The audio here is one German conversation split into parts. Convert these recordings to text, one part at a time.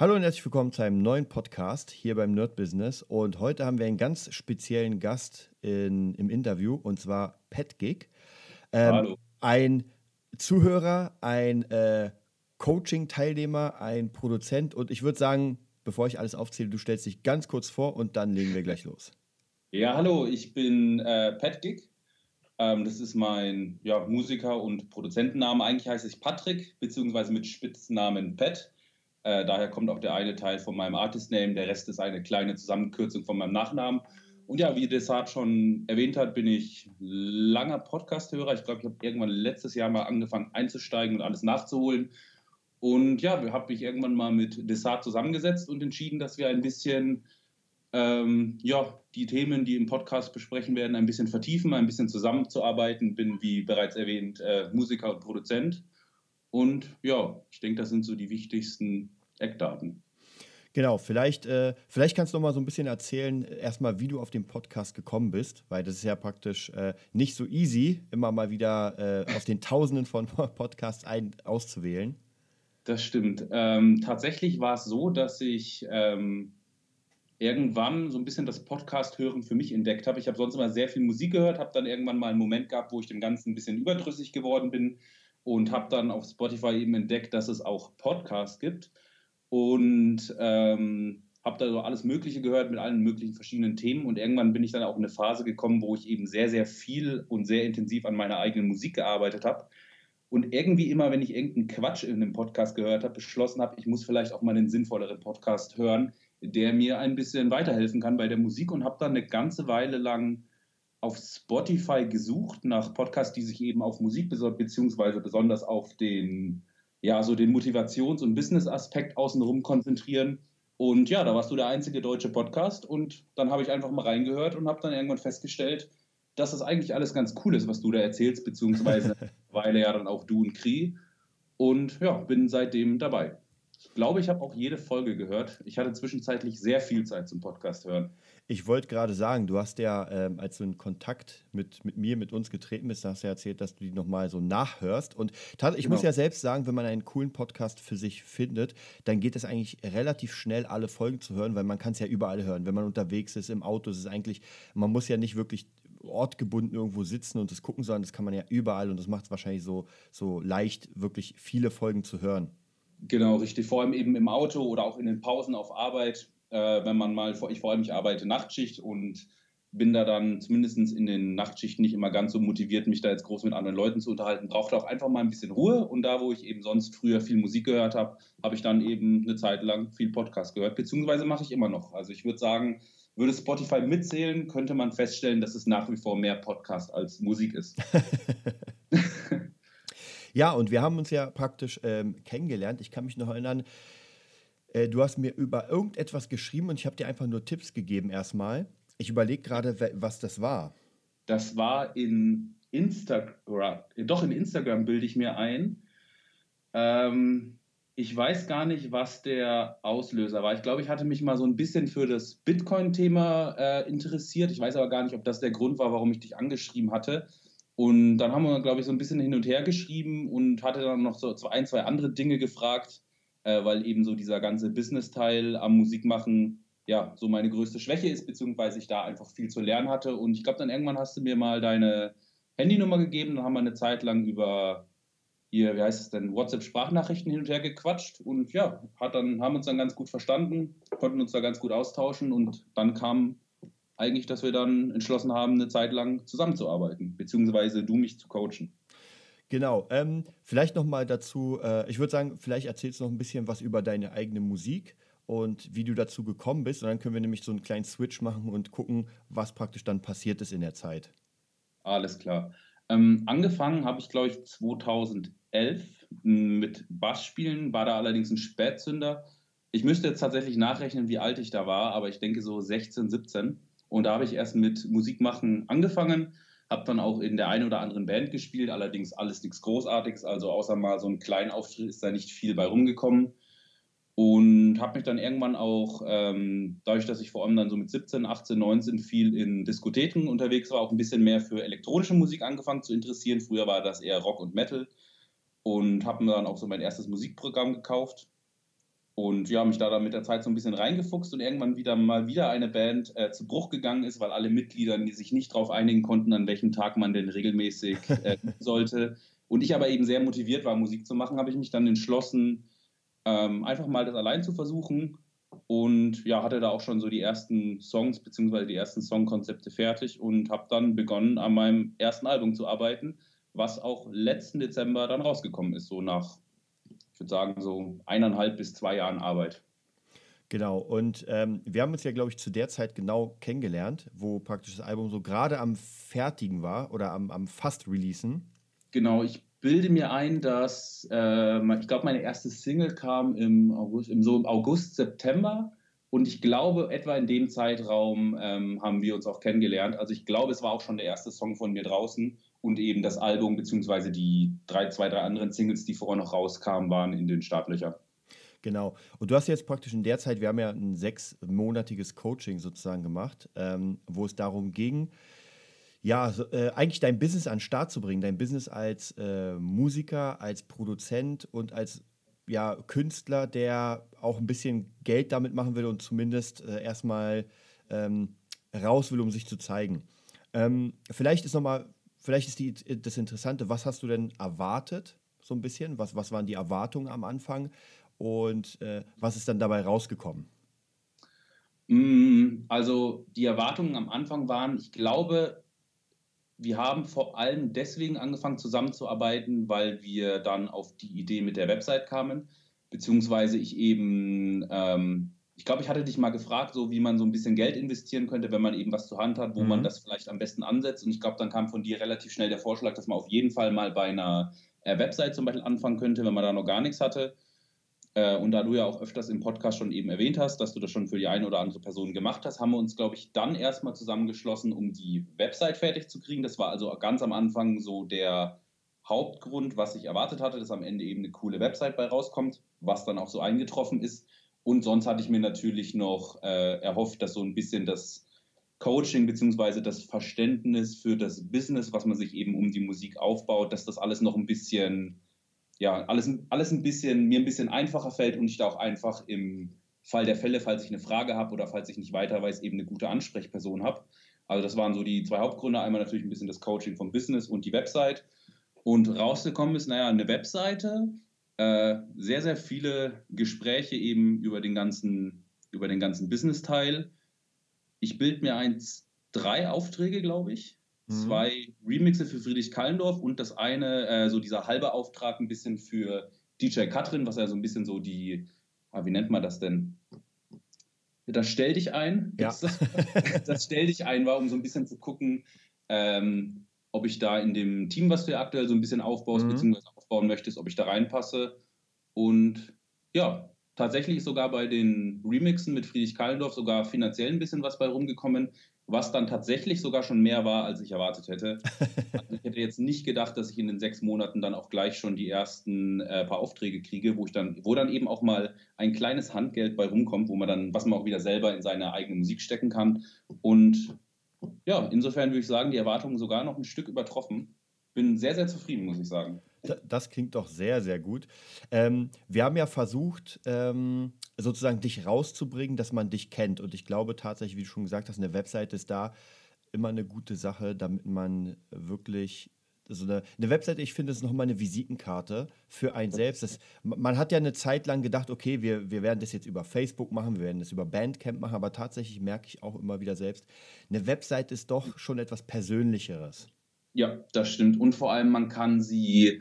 Hallo und herzlich willkommen zu einem neuen Podcast hier beim Nerd Business. Und heute haben wir einen ganz speziellen Gast in, im Interview und zwar Pat Gig. Ähm, Hallo. Ein Zuhörer, ein äh, Coaching-Teilnehmer, ein Produzent und ich würde sagen, bevor ich alles aufzähle, du stellst dich ganz kurz vor und dann legen wir gleich los. Ja, hallo, ich bin äh, Pat Gig. Ähm, das ist mein ja, Musiker- und Produzentenname. Eigentlich heiße ich Patrick, beziehungsweise mit Spitznamen Pat. Äh, daher kommt auch der eine Teil von meinem Artist-Name, der Rest ist eine kleine Zusammenkürzung von meinem Nachnamen. Und ja, wie Desart schon erwähnt hat, bin ich langer Podcast-Hörer. Ich glaube, ich habe irgendwann letztes Jahr mal angefangen einzusteigen und alles nachzuholen. Und ja, wir haben mich irgendwann mal mit Desart zusammengesetzt und entschieden, dass wir ein bisschen ähm, ja, die Themen, die im Podcast besprechen werden, ein bisschen vertiefen, ein bisschen zusammenzuarbeiten. Bin, wie bereits erwähnt, äh, Musiker und Produzent und ja, ich denke, das sind so die wichtigsten Eckdaten. Genau, vielleicht, äh, vielleicht kannst du noch mal so ein bisschen erzählen, erstmal, wie du auf den Podcast gekommen bist, weil das ist ja praktisch äh, nicht so easy, immer mal wieder äh, aus den Tausenden von Podcasts ein, auszuwählen. Das stimmt. Ähm, tatsächlich war es so, dass ich ähm, irgendwann so ein bisschen das Podcast-Hören für mich entdeckt habe. Ich habe sonst immer sehr viel Musik gehört, habe dann irgendwann mal einen Moment gehabt, wo ich dem Ganzen ein bisschen überdrüssig geworden bin und habe dann auf Spotify eben entdeckt, dass es auch Podcasts gibt. Und ähm, habe da so alles Mögliche gehört mit allen möglichen verschiedenen Themen. Und irgendwann bin ich dann auch in eine Phase gekommen, wo ich eben sehr, sehr viel und sehr intensiv an meiner eigenen Musik gearbeitet habe und irgendwie immer, wenn ich irgendeinen Quatsch in einem Podcast gehört habe, beschlossen habe, ich muss vielleicht auch mal einen sinnvolleren Podcast hören, der mir ein bisschen weiterhelfen kann bei der Musik. Und habe dann eine ganze Weile lang auf Spotify gesucht nach Podcasts, die sich eben auf Musik beziehungsweise besonders auf den, ja, so den Motivations- und Business-Aspekt außenrum konzentrieren. Und ja, da warst du der einzige deutsche Podcast und dann habe ich einfach mal reingehört und habe dann irgendwann festgestellt, dass das eigentlich alles ganz cool ist, was du da erzählst, beziehungsweise weil ja dann auch du und Kri. Und ja, bin seitdem dabei. Ich glaube, ich habe auch jede Folge gehört. Ich hatte zwischenzeitlich sehr viel Zeit zum Podcast hören. Ich wollte gerade sagen, du hast ja, ähm, als du in Kontakt mit, mit mir, mit uns getreten bist, hast du ja erzählt, dass du die nochmal so nachhörst. Und ich genau. muss ja selbst sagen, wenn man einen coolen Podcast für sich findet, dann geht es eigentlich relativ schnell, alle Folgen zu hören, weil man kann es ja überall hören. Wenn man unterwegs ist, im Auto, ist es eigentlich, man muss ja nicht wirklich ortgebunden irgendwo sitzen und das gucken, sondern das kann man ja überall und das macht es wahrscheinlich so, so leicht, wirklich viele Folgen zu hören. Genau, richtig. Vor allem eben im Auto oder auch in den Pausen auf Arbeit, äh, wenn man mal, ich vor allem, ich arbeite Nachtschicht und bin da dann zumindest in den Nachtschichten nicht immer ganz so motiviert, mich da jetzt groß mit anderen Leuten zu unterhalten. Brauchte auch einfach mal ein bisschen Ruhe. Und da, wo ich eben sonst früher viel Musik gehört habe, habe ich dann eben eine Zeit lang viel Podcast gehört, beziehungsweise mache ich immer noch. Also ich würde sagen, würde Spotify mitzählen, könnte man feststellen, dass es nach wie vor mehr Podcast als Musik ist. Ja, und wir haben uns ja praktisch ähm, kennengelernt. Ich kann mich noch erinnern, äh, du hast mir über irgendetwas geschrieben und ich habe dir einfach nur Tipps gegeben erstmal. Ich überlege gerade, was das war. Das war in Instagram, doch in Instagram bilde ich mir ein. Ähm, ich weiß gar nicht, was der Auslöser war. Ich glaube, ich hatte mich mal so ein bisschen für das Bitcoin-Thema äh, interessiert. Ich weiß aber gar nicht, ob das der Grund war, warum ich dich angeschrieben hatte. Und dann haben wir, glaube ich, so ein bisschen hin und her geschrieben und hatte dann noch so ein, zwei andere Dinge gefragt, äh, weil eben so dieser ganze Business-Teil am Musikmachen ja so meine größte Schwäche ist, beziehungsweise ich da einfach viel zu lernen hatte. Und ich glaube, dann irgendwann hast du mir mal deine Handynummer gegeben, dann haben wir eine Zeit lang über hier, wie heißt es denn, WhatsApp-Sprachnachrichten hin und her gequatscht und ja, hat dann, haben uns dann ganz gut verstanden, konnten uns da ganz gut austauschen und dann kam eigentlich, dass wir dann entschlossen haben, eine Zeit lang zusammenzuarbeiten, beziehungsweise du mich zu coachen. Genau. Ähm, vielleicht noch mal dazu, äh, ich würde sagen, vielleicht erzählst du noch ein bisschen was über deine eigene Musik und wie du dazu gekommen bist. Und dann können wir nämlich so einen kleinen Switch machen und gucken, was praktisch dann passiert ist in der Zeit. Alles klar. Ähm, angefangen habe ich, glaube ich, 2011 mit Bassspielen, war da allerdings ein Spätzünder. Ich müsste jetzt tatsächlich nachrechnen, wie alt ich da war, aber ich denke so 16, 17. Und da habe ich erst mit Musikmachen angefangen, habe dann auch in der einen oder anderen Band gespielt, allerdings alles nichts Großartiges, also außer mal so einen kleinen Auftritt ist da nicht viel bei rumgekommen. Und habe mich dann irgendwann auch, ähm, dadurch, dass ich vor allem dann so mit 17, 18, 19 viel in Diskotheken unterwegs war, auch ein bisschen mehr für elektronische Musik angefangen zu interessieren. Früher war das eher Rock und Metal und habe mir dann auch so mein erstes Musikprogramm gekauft Und ja, mich da dann mit der Zeit so ein bisschen reingefuchst und irgendwann wieder mal wieder eine Band äh, zu Bruch gegangen ist, weil alle Mitglieder die sich nicht darauf einigen konnten, an welchem Tag man denn regelmäßig äh, sollte. Und ich aber eben sehr motiviert war, Musik zu machen, habe ich mich dann entschlossen, ähm, einfach mal das allein zu versuchen. Und ja, hatte da auch schon so die ersten Songs bzw. die ersten Songkonzepte fertig und habe dann begonnen, an meinem ersten Album zu arbeiten, was auch letzten Dezember dann rausgekommen ist, so nach ich würde sagen, so eineinhalb bis zwei Jahren Arbeit. Genau, und ähm, wir haben uns ja, glaube ich, zu der Zeit genau kennengelernt, wo praktisch das Album so gerade am Fertigen war oder am, am fast releasen. Genau, ich bilde mir ein, dass äh, ich glaube, meine erste Single kam im August, im, so im August, September. Und ich glaube, etwa in dem Zeitraum ähm, haben wir uns auch kennengelernt. Also ich glaube, es war auch schon der erste Song von mir draußen und eben das Album beziehungsweise die drei, zwei, drei anderen Singles, die vorher noch rauskamen, waren in den Startlöchern. Genau. Und du hast jetzt praktisch in der Zeit, wir haben ja ein sechsmonatiges Coaching sozusagen gemacht, ähm, wo es darum ging, ja, so, äh, eigentlich dein Business an den Start zu bringen, dein Business als äh, Musiker, als Produzent und als ja, Künstler, der auch ein bisschen Geld damit machen will und zumindest äh, erstmal ähm, raus will, um sich zu zeigen. Ähm, vielleicht ist nochmal vielleicht ist die, das Interessante, was hast du denn erwartet, so ein bisschen? Was, was waren die Erwartungen am Anfang und äh, was ist dann dabei rausgekommen? Mm, also die Erwartungen am Anfang waren, ich glaube, wir haben vor allem deswegen angefangen zusammenzuarbeiten, weil wir dann auf die Idee mit der Website kamen, beziehungsweise ich eben ähm, ich glaube, ich hatte dich mal gefragt, so wie man so ein bisschen Geld investieren könnte, wenn man eben was zur Hand hat, wo mhm. man das vielleicht am besten ansetzt. Und ich glaube, dann kam von dir relativ schnell der Vorschlag, dass man auf jeden Fall mal bei einer äh, Website zum Beispiel anfangen könnte, wenn man da noch gar nichts hatte. Äh, und da du ja auch öfters im Podcast schon eben erwähnt hast, dass du das schon für die eine oder andere Person gemacht hast, haben wir uns, glaube ich, dann erstmal zusammengeschlossen, um die Website fertig zu kriegen. Das war also ganz am Anfang so der Hauptgrund, was ich erwartet hatte, dass am Ende eben eine coole Website bei rauskommt, was dann auch so eingetroffen ist. Und sonst hatte ich mir natürlich noch äh, erhofft, dass so ein bisschen das Coaching bzw. das Verständnis für das Business, was man sich eben um die Musik aufbaut, dass das alles noch ein bisschen, ja, alles, alles ein bisschen, mir ein bisschen einfacher fällt und ich da auch einfach im Fall der Fälle, falls ich eine Frage habe oder falls ich nicht weiter weiß, eben eine gute Ansprechperson habe. Also das waren so die zwei Hauptgründe. Einmal natürlich ein bisschen das Coaching vom Business und die Website. Und rausgekommen ist, naja, eine Webseite, äh, sehr, sehr viele Gespräche eben über den ganzen, über den ganzen Business-Teil. Ich bilde mir eins, drei Aufträge, glaube ich. Mhm. Zwei Remixe für Friedrich Kallendorf und das eine, äh, so dieser halbe Auftrag ein bisschen für DJ Katrin, was ja so ein bisschen so die, ah, wie nennt man das denn? Das stell dich ein. Ja. Das, das stell dich ein war, um so ein bisschen zu gucken, ähm, ob ich da in dem Team, was du ja aktuell so ein bisschen aufbaust, mhm. beziehungsweise aufbauen möchtest, ob ich da reinpasse. Und ja, tatsächlich ist sogar bei den Remixen mit Friedrich Kallendorf sogar finanziell ein bisschen was bei rumgekommen, was dann tatsächlich sogar schon mehr war, als ich erwartet hätte. Also ich hätte jetzt nicht gedacht, dass ich in den sechs Monaten dann auch gleich schon die ersten äh, paar Aufträge kriege, wo ich dann, wo dann eben auch mal ein kleines Handgeld bei rumkommt, wo man dann, was man auch wieder selber in seine eigene Musik stecken kann. Und ja, insofern würde ich sagen, die Erwartungen sogar noch ein Stück übertroffen. Bin sehr, sehr zufrieden, muss ich sagen. Das klingt doch sehr, sehr gut. Ähm, wir haben ja versucht, ähm, sozusagen dich rauszubringen, dass man dich kennt. Und ich glaube tatsächlich, wie du schon gesagt hast, eine Webseite ist da immer eine gute Sache, damit man wirklich so eine, eine Webseite, ich finde, ist nochmal eine Visitenkarte für einen selbst. Das, man hat ja eine Zeit lang gedacht, okay, wir, wir werden das jetzt über Facebook machen, wir werden das über Bandcamp machen, aber tatsächlich merke ich auch immer wieder selbst, eine Webseite ist doch schon etwas Persönlicheres. Ja, das stimmt. Und vor allem, man kann sie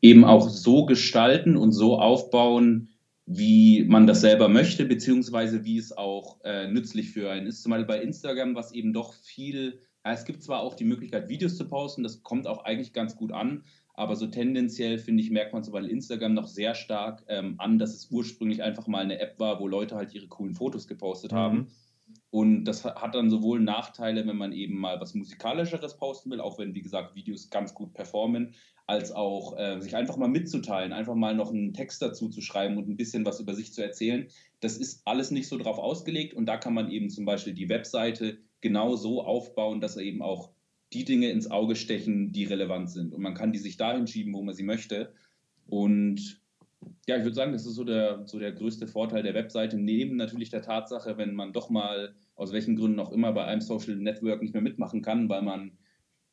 eben auch so gestalten und so aufbauen, wie man das selber möchte, beziehungsweise wie es auch äh, nützlich für einen ist. Zum Beispiel bei Instagram, was eben doch viel es gibt zwar auch die Möglichkeit, Videos zu posten, das kommt auch eigentlich ganz gut an, aber so tendenziell, finde ich, merkt man zum Beispiel Instagram noch sehr stark ähm, an, dass es ursprünglich einfach mal eine App war, wo Leute halt ihre coolen Fotos gepostet mhm. haben. Und das hat dann sowohl Nachteile, wenn man eben mal was Musikalischeres posten will, auch wenn, wie gesagt, Videos ganz gut performen, als auch äh, sich einfach mal mitzuteilen, einfach mal noch einen Text dazu zu schreiben und ein bisschen was über sich zu erzählen. Das ist alles nicht so drauf ausgelegt und da kann man eben zum Beispiel die Webseite genau so aufbauen, dass er eben auch die Dinge ins Auge stechen, die relevant sind. Und man kann die sich dahin schieben, wo man sie möchte. Und Ja, ich würde sagen, das ist so der, so der größte Vorteil der Webseite, neben natürlich der Tatsache, wenn man doch mal aus welchen Gründen auch immer bei einem Social Network nicht mehr mitmachen kann, weil man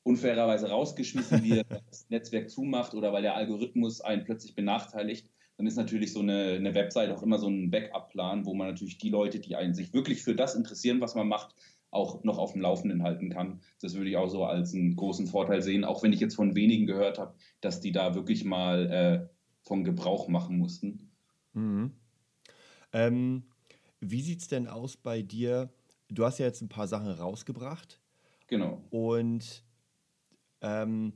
unfairerweise rausgeschmissen wird, das Netzwerk zumacht oder weil der Algorithmus einen plötzlich benachteiligt, dann ist natürlich so eine, eine Website auch immer so ein Backup-Plan, wo man natürlich die Leute, die einen sich wirklich für das interessieren, was man macht, auch noch auf dem Laufenden halten kann. Das würde ich auch so als einen großen Vorteil sehen, auch wenn ich jetzt von wenigen gehört habe, dass die da wirklich mal äh, von Gebrauch machen mussten. Mhm. Ähm, wie sieht es denn aus bei dir? Du hast ja jetzt ein paar Sachen rausgebracht. Genau. Und ähm,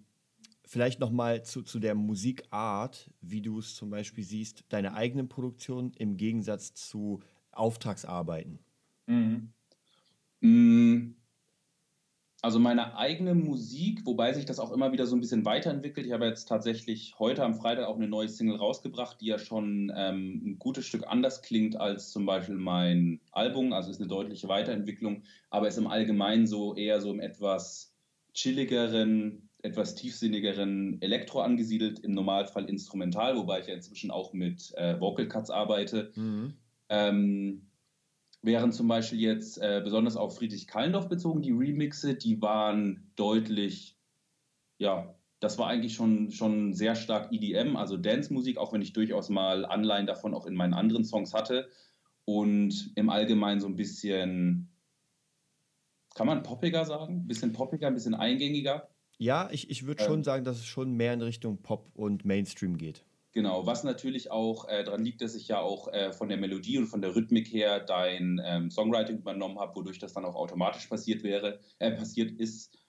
vielleicht nochmal zu, zu der Musikart, wie du es zum Beispiel siehst, deine eigenen Produktionen im Gegensatz zu Auftragsarbeiten. Mhm. Mm, also meine eigene Musik, wobei sich das auch immer wieder so ein bisschen weiterentwickelt. Ich habe jetzt tatsächlich heute am Freitag auch eine neue Single rausgebracht, die ja schon ähm, ein gutes Stück anders klingt als zum Beispiel mein Album. Also ist eine deutliche Weiterentwicklung, aber ist im Allgemeinen so eher so im etwas chilligeren, etwas tiefsinnigeren Elektro angesiedelt, im Normalfall instrumental, wobei ich ja inzwischen auch mit äh, Vocal Cuts arbeite. Mhm. Ähm, während zum Beispiel jetzt äh, besonders auf Friedrich Kallendorf bezogen, die Remixe, die waren deutlich, ja, das war eigentlich schon, schon sehr stark EDM, also Dance-Musik, auch wenn ich durchaus mal Anleihen davon auch in meinen anderen Songs hatte. Und im Allgemeinen so ein bisschen, kann man poppiger sagen? Ein bisschen poppiger, ein bisschen eingängiger. Ja, ich, ich würde ähm, schon sagen, dass es schon mehr in Richtung Pop und Mainstream geht. Genau, was natürlich auch äh, daran liegt, dass ich ja auch äh, von der Melodie und von der Rhythmik her dein ähm, Songwriting übernommen habe, wodurch das dann auch automatisch passiert wäre, äh, passiert ist.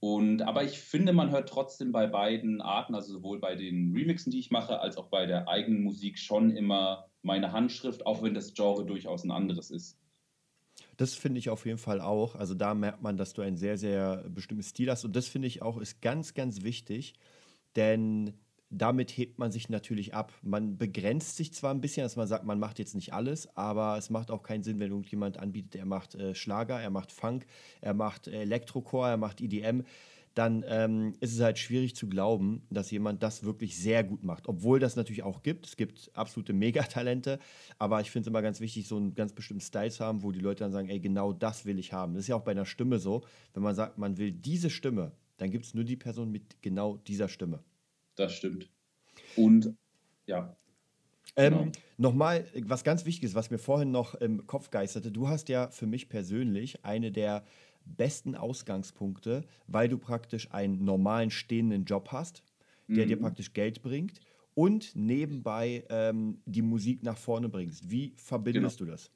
Und aber ich finde, man hört trotzdem bei beiden Arten, also sowohl bei den Remixen, die ich mache, als auch bei der eigenen Musik schon immer meine Handschrift, auch wenn das Genre durchaus ein anderes ist. Das finde ich auf jeden Fall auch. Also da merkt man, dass du ein sehr, sehr bestimmtes Stil hast. Und das finde ich auch ist ganz, ganz wichtig. Denn damit hebt man sich natürlich ab. Man begrenzt sich zwar ein bisschen, dass man sagt, man macht jetzt nicht alles, aber es macht auch keinen Sinn, wenn irgendjemand anbietet, er macht äh, Schlager, er macht Funk, er macht Elektrochor, er macht EDM. Dann ähm, ist es halt schwierig zu glauben, dass jemand das wirklich sehr gut macht. Obwohl das natürlich auch gibt. Es gibt absolute Megatalente. Aber ich finde es immer ganz wichtig, so einen ganz bestimmten Style zu haben, wo die Leute dann sagen, ey, genau das will ich haben. Das ist ja auch bei einer Stimme so. Wenn man sagt, man will diese Stimme, dann gibt es nur die Person mit genau dieser Stimme das stimmt. Und ja. Ähm, genau. Nochmal, was ganz Wichtiges, was mir vorhin noch im Kopf geisterte. Du hast ja für mich persönlich eine der besten Ausgangspunkte, weil du praktisch einen normalen stehenden Job hast, der mhm. dir praktisch Geld bringt und nebenbei ähm, die Musik nach vorne bringst. Wie verbindest genau. du das?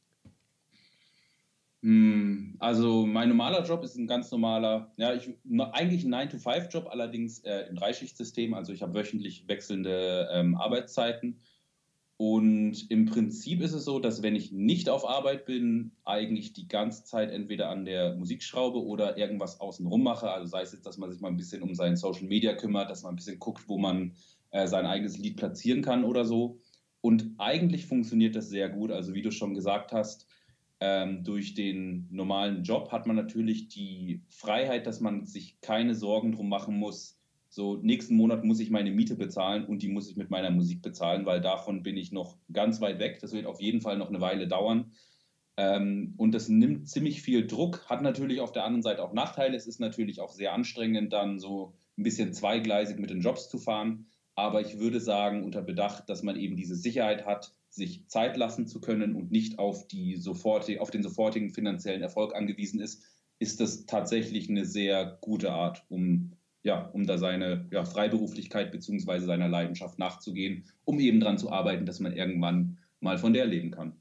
Hm, also mein normaler Job ist ein ganz normaler, ja, ich, eigentlich ein 9-to-5-Job, allerdings äh, im Dreischichtsystem. Also ich habe wöchentlich wechselnde ähm, Arbeitszeiten. Und im Prinzip ist es so, dass wenn ich nicht auf Arbeit bin, eigentlich die ganze Zeit entweder an der Musik schraube oder irgendwas außenrum mache. Also sei es jetzt, dass man sich mal ein bisschen um sein Social Media kümmert, dass man ein bisschen guckt, wo man äh, sein eigenes Lied platzieren kann oder so. Und eigentlich funktioniert das sehr gut. Also wie du schon gesagt hast, ähm, durch den normalen Job hat man natürlich die Freiheit, dass man sich keine Sorgen drum machen muss. So, nächsten Monat muss ich meine Miete bezahlen und die muss ich mit meiner Musik bezahlen, weil davon bin ich noch ganz weit weg. Das wird auf jeden Fall noch eine Weile dauern. Ähm, und das nimmt ziemlich viel Druck, hat natürlich auf der anderen Seite auch Nachteile. Es ist natürlich auch sehr anstrengend, dann so ein bisschen zweigleisig mit den Jobs zu fahren. Aber ich würde sagen, unter Bedacht, dass man eben diese Sicherheit hat, sich Zeit lassen zu können und nicht auf, die sofortige, auf den sofortigen finanziellen Erfolg angewiesen ist, ist das tatsächlich eine sehr gute Art, um, ja, um da seine ja, Freiberuflichkeit bzw. seiner Leidenschaft nachzugehen, um eben daran zu arbeiten, dass man irgendwann mal von der leben kann.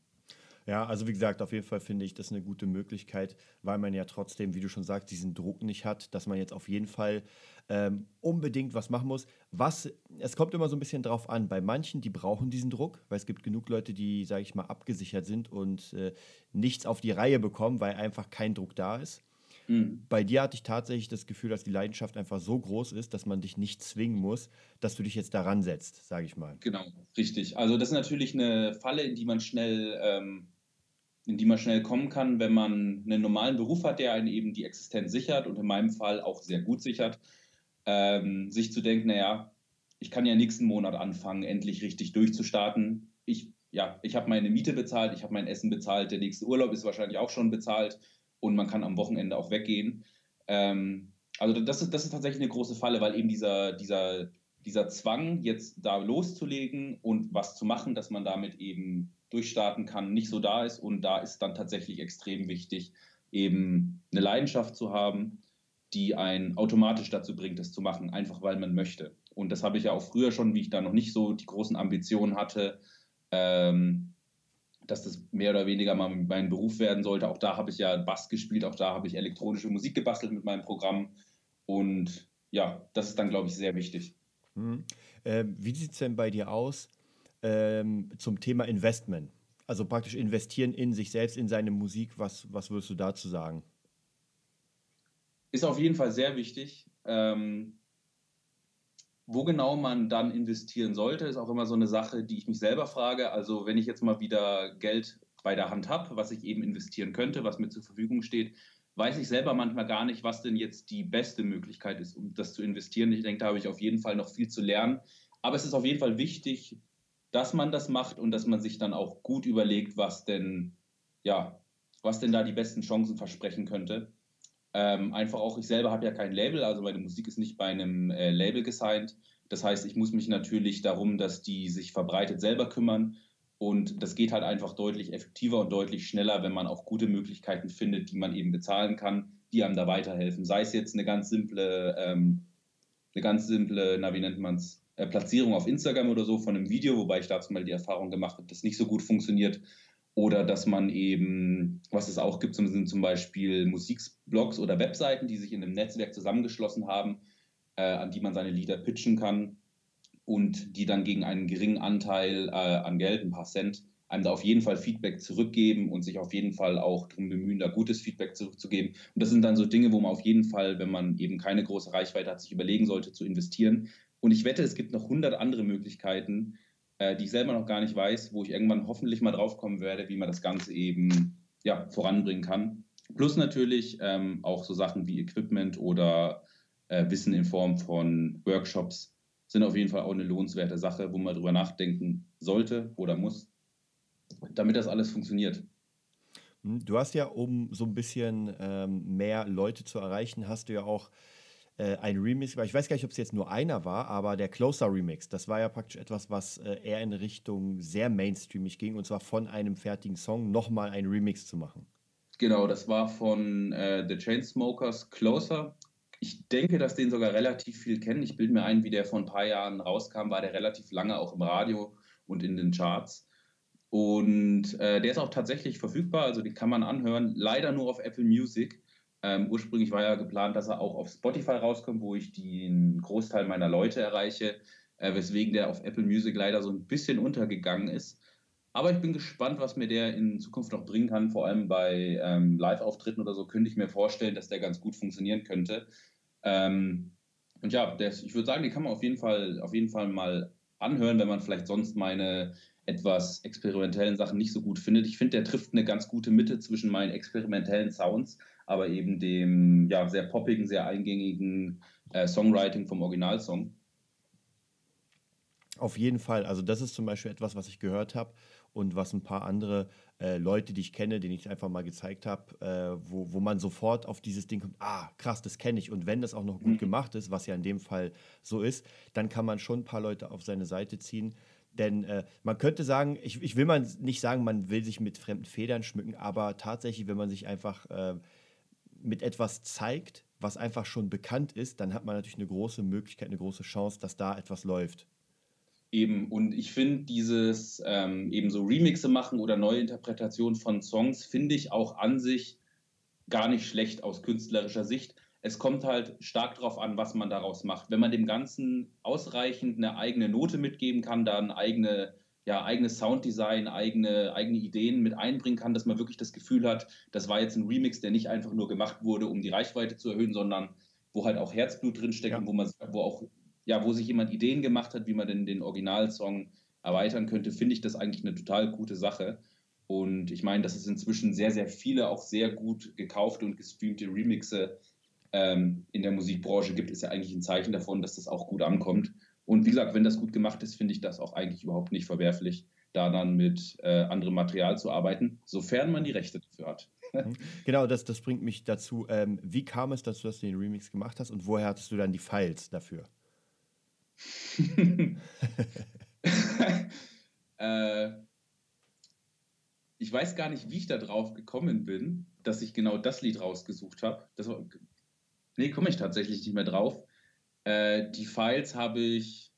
Ja, also wie gesagt, auf jeden Fall finde ich das eine gute Möglichkeit, weil man ja trotzdem, wie du schon sagst, diesen Druck nicht hat, dass man jetzt auf jeden Fall ähm, unbedingt was machen muss. Was, es kommt immer so ein bisschen drauf an. Bei manchen, die brauchen diesen Druck, weil es gibt genug Leute, die, sage ich mal, abgesichert sind und äh, nichts auf die Reihe bekommen, weil einfach kein Druck da ist. Mhm. Bei dir hatte ich tatsächlich das Gefühl, dass die Leidenschaft einfach so groß ist, dass man dich nicht zwingen muss, dass du dich jetzt daran setzt, sage ich mal. Genau, richtig. Also das ist natürlich eine Falle, in die man schnell, ähm, in die man schnell kommen kann, wenn man einen normalen Beruf hat, der einen eben die Existenz sichert und in meinem Fall auch sehr gut sichert. Ähm, sich zu denken, naja, ich kann ja nächsten Monat anfangen, endlich richtig durchzustarten. Ich, ja, ich habe meine Miete bezahlt, ich habe mein Essen bezahlt, der nächste Urlaub ist wahrscheinlich auch schon bezahlt und man kann am Wochenende auch weggehen. Ähm, also das ist, das ist tatsächlich eine große Falle, weil eben dieser, dieser, dieser Zwang, jetzt da loszulegen und was zu machen, dass man damit eben durchstarten kann, nicht so da ist. Und da ist dann tatsächlich extrem wichtig, eben eine Leidenschaft zu haben, die einen automatisch dazu bringt, das zu machen, einfach weil man möchte. Und das habe ich ja auch früher schon, wie ich da noch nicht so die großen Ambitionen hatte, ähm, dass das mehr oder weniger mal mein Beruf werden sollte. Auch da habe ich ja Bass gespielt, auch da habe ich elektronische Musik gebastelt mit meinem Programm. Und ja, das ist dann, glaube ich, sehr wichtig. Mhm. Ähm, wie sieht es denn bei dir aus ähm, zum Thema Investment? Also praktisch investieren in sich selbst, in seine Musik. Was, was würdest du dazu sagen? Ist auf jeden Fall sehr wichtig. Ähm, wo genau man dann investieren sollte, ist auch immer so eine Sache, die ich mich selber frage. Also wenn ich jetzt mal wieder Geld bei der Hand habe, was ich eben investieren könnte, was mir zur Verfügung steht, weiß ich selber manchmal gar nicht, was denn jetzt die beste Möglichkeit ist, um das zu investieren. Ich denke, da habe ich auf jeden Fall noch viel zu lernen. Aber es ist auf jeden Fall wichtig, dass man das macht und dass man sich dann auch gut überlegt, was denn, ja, was denn da die besten Chancen versprechen könnte. Ähm, einfach auch, ich selber habe ja kein Label, also meine Musik ist nicht bei einem äh, Label gesigned. Das heißt, ich muss mich natürlich darum, dass die sich verbreitet selber kümmern. Und das geht halt einfach deutlich effektiver und deutlich schneller, wenn man auch gute Möglichkeiten findet, die man eben bezahlen kann, die einem da weiterhelfen. Sei es jetzt eine ganz simple, ähm, eine ganz simple, na, wie nennt man es, äh, Platzierung auf Instagram oder so von einem Video, wobei ich dazu mal die Erfahrung gemacht habe, dass nicht so gut funktioniert. Oder dass man eben, was es auch gibt, sind zum Beispiel Musikblogs oder Webseiten, die sich in einem Netzwerk zusammengeschlossen haben, äh, an die man seine Lieder pitchen kann und die dann gegen einen geringen Anteil äh, an Geld, ein paar Cent, einem da auf jeden Fall Feedback zurückgeben und sich auf jeden Fall auch darum bemühen, da gutes Feedback zurückzugeben. Und das sind dann so Dinge, wo man auf jeden Fall, wenn man eben keine große Reichweite hat, sich überlegen sollte zu investieren. Und ich wette, es gibt noch hundert andere Möglichkeiten, äh, die ich selber noch gar nicht weiß, wo ich irgendwann hoffentlich mal drauf kommen werde, wie man das Ganze eben ja, voranbringen kann. Plus natürlich ähm, auch so Sachen wie Equipment oder äh, Wissen in Form von Workshops sind auf jeden Fall auch eine lohnenswerte Sache, wo man drüber nachdenken sollte oder muss, damit das alles funktioniert. Hm, du hast ja, um so ein bisschen ähm, mehr Leute zu erreichen, hast du ja auch äh, ein Remix, ich weiß gar nicht, ob es jetzt nur einer war, aber der Closer Remix, das war ja praktisch etwas, was äh, eher in Richtung sehr mainstreamig ging und zwar von einem fertigen Song nochmal ein Remix zu machen. Genau, das war von äh, The Chainsmokers Closer. Ich denke, dass den sogar relativ viel kennen. Ich bilde mir ein, wie der vor ein paar Jahren rauskam, war der relativ lange auch im Radio und in den Charts. Und äh, der ist auch tatsächlich verfügbar, also den kann man anhören. Leider nur auf Apple Music. Ähm, ursprünglich war ja geplant, dass er auch auf Spotify rauskommt, wo ich den Großteil meiner Leute erreiche, äh, weswegen der auf Apple Music leider so ein bisschen untergegangen ist. Aber ich bin gespannt, was mir der in Zukunft noch bringen kann. Vor allem bei ähm, Live-Auftritten oder so könnte ich mir vorstellen, dass der ganz gut funktionieren könnte. Ähm, und ja, der, ich würde sagen, den kann man auf jeden Fall, auf jeden Fall mal anhören, wenn man vielleicht sonst meine etwas experimentellen Sachen nicht so gut findet. Ich finde, der trifft eine ganz gute Mitte zwischen meinen experimentellen Sounds aber eben dem ja, sehr poppigen, sehr eingängigen äh, Songwriting vom Originalsong. Auf jeden Fall. Also das ist zum Beispiel etwas, was ich gehört habe und was ein paar andere äh, Leute, die ich kenne, denen ich einfach mal gezeigt habe, äh, wo, wo man sofort auf dieses Ding kommt, ah, krass, das kenne ich. Und wenn das auch noch gut mhm. gemacht ist, was ja in dem Fall so ist, dann kann man schon ein paar Leute auf seine Seite ziehen. Denn äh, man könnte sagen, ich, ich will mal nicht sagen, man will sich mit fremden Federn schmücken, aber tatsächlich, wenn man sich einfach äh, mit etwas zeigt, was einfach schon bekannt ist, dann hat man natürlich eine große Möglichkeit, eine große Chance, dass da etwas läuft. Eben, und ich finde dieses ähm, eben so Remixe machen oder neue Interpretationen von Songs, finde ich auch an sich gar nicht schlecht aus künstlerischer Sicht. Es kommt halt stark darauf an, was man daraus macht. Wenn man dem Ganzen ausreichend eine eigene Note mitgeben kann, da eine eigene ja, eigenes Sounddesign, eigene, eigene Ideen mit einbringen kann, dass man wirklich das Gefühl hat, das war jetzt ein Remix, der nicht einfach nur gemacht wurde, um die Reichweite zu erhöhen, sondern wo halt auch Herzblut drinsteckt ja. und wo man, wo auch, ja, wo sich jemand Ideen gemacht hat, wie man denn den Originalsong erweitern könnte, finde ich das eigentlich eine total gute Sache. Und ich meine, dass es inzwischen sehr, sehr viele auch sehr gut gekaufte und gestreamte Remixe ähm, in der Musikbranche gibt, ist ja eigentlich ein Zeichen davon, dass das auch gut ankommt. Und wie gesagt, wenn das gut gemacht ist, finde ich das auch eigentlich überhaupt nicht verwerflich, da dann mit äh, anderem Material zu arbeiten, sofern man die Rechte dafür hat. Mhm. genau, das, das bringt mich dazu. Ähm, wie kam es, dass du das den Remix gemacht hast und woher hattest du dann die Files dafür? äh, ich weiß gar nicht, wie ich da drauf gekommen bin, dass ich genau das Lied rausgesucht habe. nee, komme ich tatsächlich nicht mehr drauf. Äh, die Files habe ich.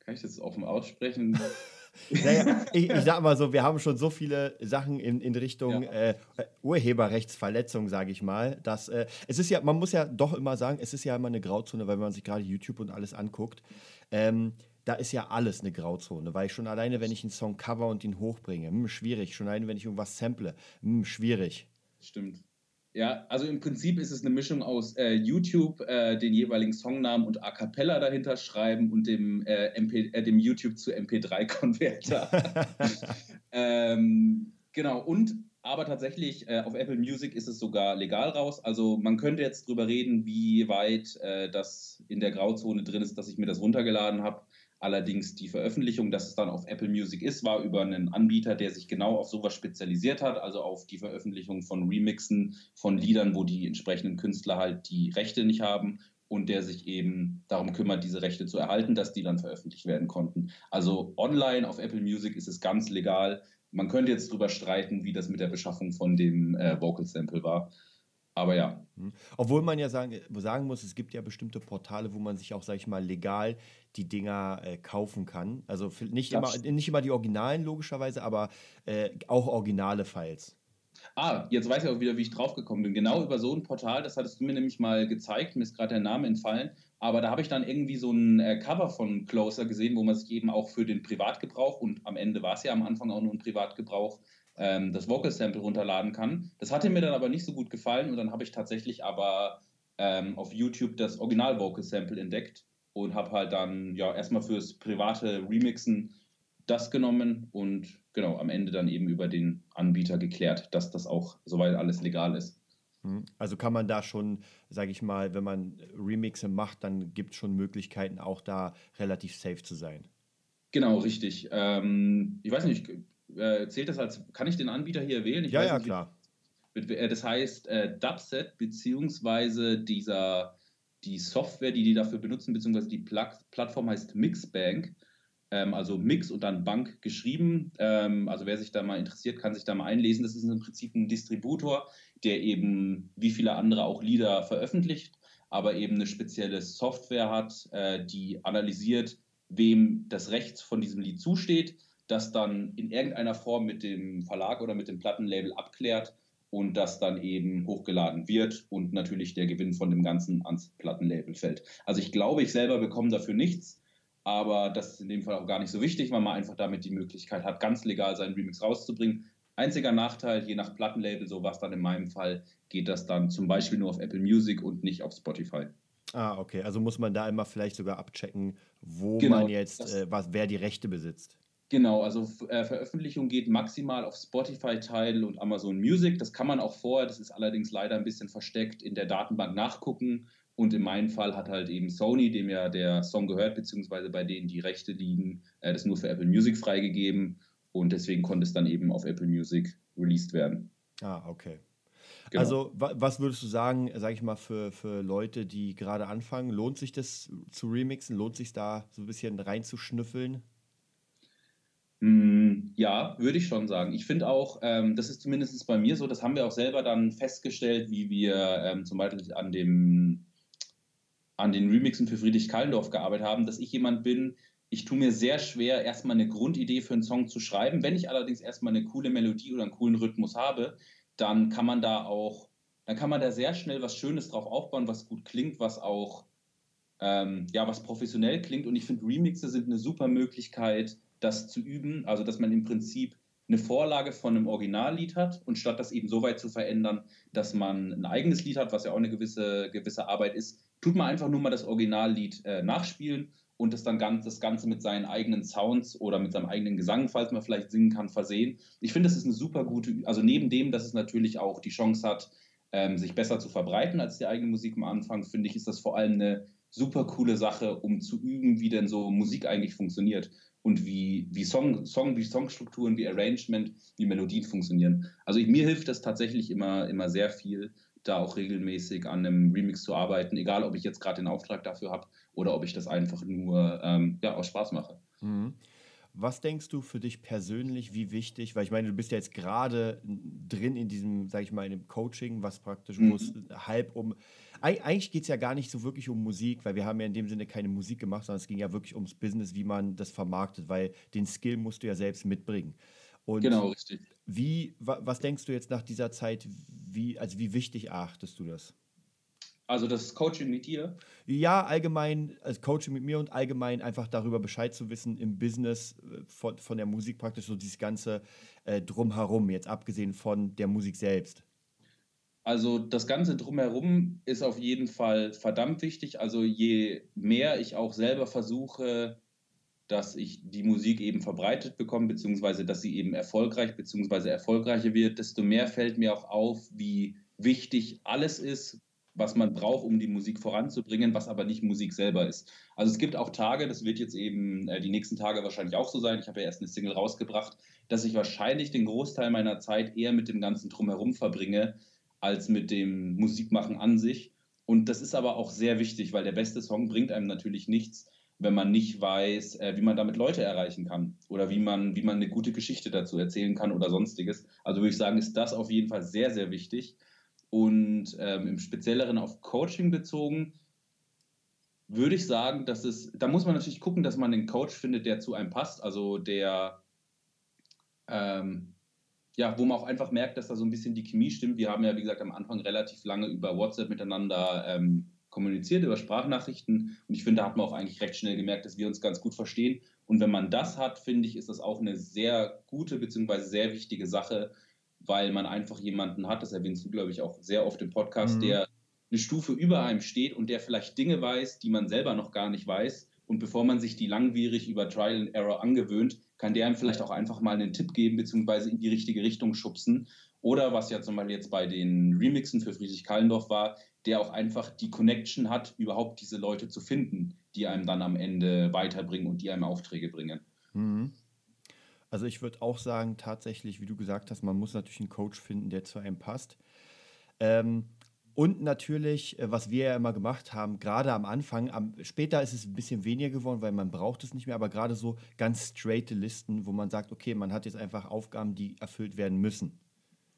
Kann ich das offen aussprechen? naja, ich, ich sag mal so, wir haben schon so viele Sachen in, in Richtung ja. äh, Urheberrechtsverletzung, sage ich mal, dass äh, es ist ja, man muss ja doch immer sagen, es ist ja immer eine Grauzone, weil man sich gerade YouTube und alles anguckt. Ähm, da ist ja alles eine Grauzone, weil ich schon alleine, wenn ich einen Song cover und ihn hochbringe, mh, hm, schwierig. Schon alleine, wenn ich irgendwas sample, mh, hm, schwierig. Stimmt. Ja, also im Prinzip ist es eine Mischung aus äh, YouTube, äh, den jeweiligen Songnamen und A Cappella dahinter schreiben und dem, äh, MP, äh, dem YouTube zu MP3-Konverter. ähm, genau, und aber tatsächlich äh, auf Apple Music ist es sogar legal raus. Also man könnte jetzt drüber reden, wie weit äh, das in der Grauzone drin ist, dass ich mir das runtergeladen habe. Allerdings die Veröffentlichung, dass es dann auf Apple Music ist, war über einen Anbieter, der sich genau auf sowas spezialisiert hat, also auf die Veröffentlichung von Remixen von Liedern, wo die entsprechenden Künstler halt die Rechte nicht haben und der sich eben darum kümmert, diese Rechte zu erhalten, dass die dann veröffentlicht werden konnten. Also online auf Apple Music ist es ganz legal. Man könnte jetzt darüber streiten, wie das mit der Beschaffung von dem äh, Vocal Sample war. Aber ja. Mhm. Obwohl man ja sagen, sagen muss, es gibt ja bestimmte Portale, wo man sich auch, sag ich mal, legal die Dinger äh, kaufen kann. Also nicht immer, nicht immer die Originalen, logischerweise, aber äh, auch originale Files. Ah, jetzt weiß ich auch wieder, wie ich draufgekommen bin. Genau über so ein Portal, das hattest du mir nämlich mal gezeigt, mir ist gerade der Name entfallen, aber da habe ich dann irgendwie so ein äh, Cover von Closer gesehen, wo man sich eben auch für den Privatgebrauch und am Ende war es ja am Anfang auch nur ein Privatgebrauch, ähm, das Vocal Sample runterladen kann. Das hatte mir dann aber nicht so gut gefallen und dann habe ich tatsächlich aber ähm, auf YouTube das Original Vocal Sample entdeckt und habe halt dann ja erstmal fürs private Remixen das genommen und genau am Ende dann eben über den Anbieter geklärt, dass das auch soweit alles legal ist. Hm. Also kann man da schon, sage ich mal, wenn man Remixe macht, dann gibt es schon Möglichkeiten, auch da relativ safe zu sein. Genau, richtig. Ähm, ich weiß nicht, äh, zählt das als, kann ich den Anbieter hier wählen? Ich ja, ja, nicht, klar. Äh, das heißt, äh, Dubset beziehungsweise dieser, die Software, die die dafür benutzen, beziehungsweise die Pla Plattform heißt Mixbank. Ähm, also Mix und dann Bank geschrieben. Ähm, also wer sich da mal interessiert, kann sich da mal einlesen. Das ist im Prinzip ein Distributor, der eben wie viele andere auch Lieder veröffentlicht, aber eben eine spezielle Software hat, äh, die analysiert, wem das Recht von diesem Lied zusteht das dann in irgendeiner Form mit dem Verlag oder mit dem Plattenlabel abklärt und das dann eben hochgeladen wird und natürlich der Gewinn von dem Ganzen ans Plattenlabel fällt. Also ich glaube, ich selber bekomme dafür nichts, aber das ist in dem Fall auch gar nicht so wichtig, weil man einfach damit die Möglichkeit hat, ganz legal seinen Remix rauszubringen. Einziger Nachteil, je nach Plattenlabel, so was dann in meinem Fall, geht das dann zum Beispiel nur auf Apple Music und nicht auf Spotify. Ah, okay. Also muss man da immer vielleicht sogar abchecken, wo genau, man jetzt, äh, was, wer die Rechte besitzt. Genau, also äh, Veröffentlichung geht maximal auf Spotify, Tidal und Amazon Music. Das kann man auch vorher, das ist allerdings leider ein bisschen versteckt, in der Datenbank nachgucken. Und in meinem Fall hat halt eben Sony, dem ja der Song gehört, beziehungsweise bei denen die Rechte liegen, äh, das nur für Apple Music freigegeben. Und deswegen konnte es dann eben auf Apple Music released werden. Ah, okay. Genau. Also, wa was würdest du sagen, sage ich mal, für, für Leute, die gerade anfangen? Lohnt sich das zu remixen? Lohnt sich da so ein bisschen reinzuschnüffeln? Mm, ja, würde ich schon sagen. Ich finde auch, ähm, das ist zumindest bei mir so, das haben wir auch selber dann festgestellt, wie wir ähm, zum Beispiel an, dem, an den Remixen für Friedrich Kallendorf gearbeitet haben, dass ich jemand bin, ich tue mir sehr schwer, erstmal eine Grundidee für einen Song zu schreiben. Wenn ich allerdings erstmal eine coole Melodie oder einen coolen Rhythmus habe, dann kann man da auch, dann kann man da sehr schnell was Schönes drauf aufbauen, was gut klingt, was auch, ähm, ja, was professionell klingt. Und ich finde, Remixe sind eine super Möglichkeit, das zu üben, also dass man im Prinzip eine Vorlage von einem Originallied hat und statt das eben so weit zu verändern, dass man ein eigenes Lied hat, was ja auch eine gewisse, gewisse Arbeit ist, tut man einfach nur mal das Originallied äh, nachspielen und das dann ganz, das Ganze mit seinen eigenen Sounds oder mit seinem eigenen Gesang, falls man vielleicht singen kann, versehen. Ich finde, das ist eine super gute, also neben dem, dass es natürlich auch die Chance hat, ähm, sich besser zu verbreiten als die eigene Musik am Anfang, finde ich, ist das vor allem eine super coole Sache, um zu üben, wie denn so Musik eigentlich funktioniert und wie, wie, Song, Song, wie Songstrukturen, wie Arrangement, wie Melodien funktionieren. Also ich, mir hilft das tatsächlich immer, immer sehr viel, da auch regelmäßig an einem Remix zu arbeiten, egal ob ich jetzt gerade den Auftrag dafür habe oder ob ich das einfach nur ähm, ja, aus Spaß mache. Mhm. Was denkst du für dich persönlich, wie wichtig, weil ich meine, du bist ja jetzt gerade drin in diesem, sag ich mal, in dem Coaching, was praktisch, mhm. halb um, eigentlich geht es ja gar nicht so wirklich um Musik, weil wir haben ja in dem Sinne keine Musik gemacht, sondern es ging ja wirklich ums Business, wie man das vermarktet, weil den Skill musst du ja selbst mitbringen. Und genau, richtig. Wie, was denkst du jetzt nach dieser Zeit, wie, also wie wichtig erachtest du das? Also das Coaching mit dir? Ja, allgemein, also Coaching mit mir und allgemein einfach darüber Bescheid zu wissen im Business äh, von, von der Musik praktisch, so dieses ganze äh, Drumherum, jetzt abgesehen von der Musik selbst. Also das ganze Drumherum ist auf jeden Fall verdammt wichtig. Also je mehr ich auch selber versuche, dass ich die Musik eben verbreitet bekomme, beziehungsweise dass sie eben erfolgreich, beziehungsweise erfolgreicher wird, desto mehr fällt mir auch auf, wie wichtig alles ist, was man braucht, um die Musik voranzubringen, was aber nicht Musik selber ist. Also es gibt auch Tage, das wird jetzt eben äh, die nächsten Tage wahrscheinlich auch so sein, ich habe ja erst eine Single rausgebracht, dass ich wahrscheinlich den Großteil meiner Zeit eher mit dem ganzen Drumherum verbringe, als mit dem Musikmachen an sich. Und das ist aber auch sehr wichtig, weil der beste Song bringt einem natürlich nichts, wenn man nicht weiß, äh, wie man damit Leute erreichen kann oder wie man, wie man eine gute Geschichte dazu erzählen kann oder sonstiges. Also würde ich sagen, ist das auf jeden Fall sehr, sehr wichtig. Und ähm, im Spezielleren auf Coaching bezogen, würde ich sagen, dass es, da muss man natürlich gucken, dass man einen Coach findet, der zu einem passt, also der, ähm, ja, wo man auch einfach merkt, dass da so ein bisschen die Chemie stimmt. Wir haben ja, wie gesagt, am Anfang relativ lange über WhatsApp miteinander ähm, kommuniziert, über Sprachnachrichten. Und ich finde, da hat man auch eigentlich recht schnell gemerkt, dass wir uns ganz gut verstehen. Und wenn man das hat, finde ich, ist das auch eine sehr gute bzw. sehr wichtige Sache, weil man einfach jemanden hat, das erwähnst du, glaube ich, auch sehr oft im Podcast, mhm. der eine Stufe über einem steht und der vielleicht Dinge weiß, die man selber noch gar nicht weiß. Und bevor man sich die langwierig über Trial and Error angewöhnt, kann der einem vielleicht auch einfach mal einen Tipp geben, beziehungsweise in die richtige Richtung schubsen. Oder was ja zum Beispiel jetzt bei den Remixen für Friedrich Kallendorf war, der auch einfach die Connection hat, überhaupt diese Leute zu finden, die einem dann am Ende weiterbringen und die einem Aufträge bringen. Mhm. Also ich würde auch sagen, tatsächlich, wie du gesagt hast, man muss natürlich einen Coach finden, der zu einem passt. Ähm, und natürlich, äh, was wir ja immer gemacht haben, gerade am Anfang, am, später ist es ein bisschen weniger geworden, weil man braucht es nicht mehr, aber gerade so ganz straighte Listen, wo man sagt, okay, man hat jetzt einfach Aufgaben, die erfüllt werden müssen.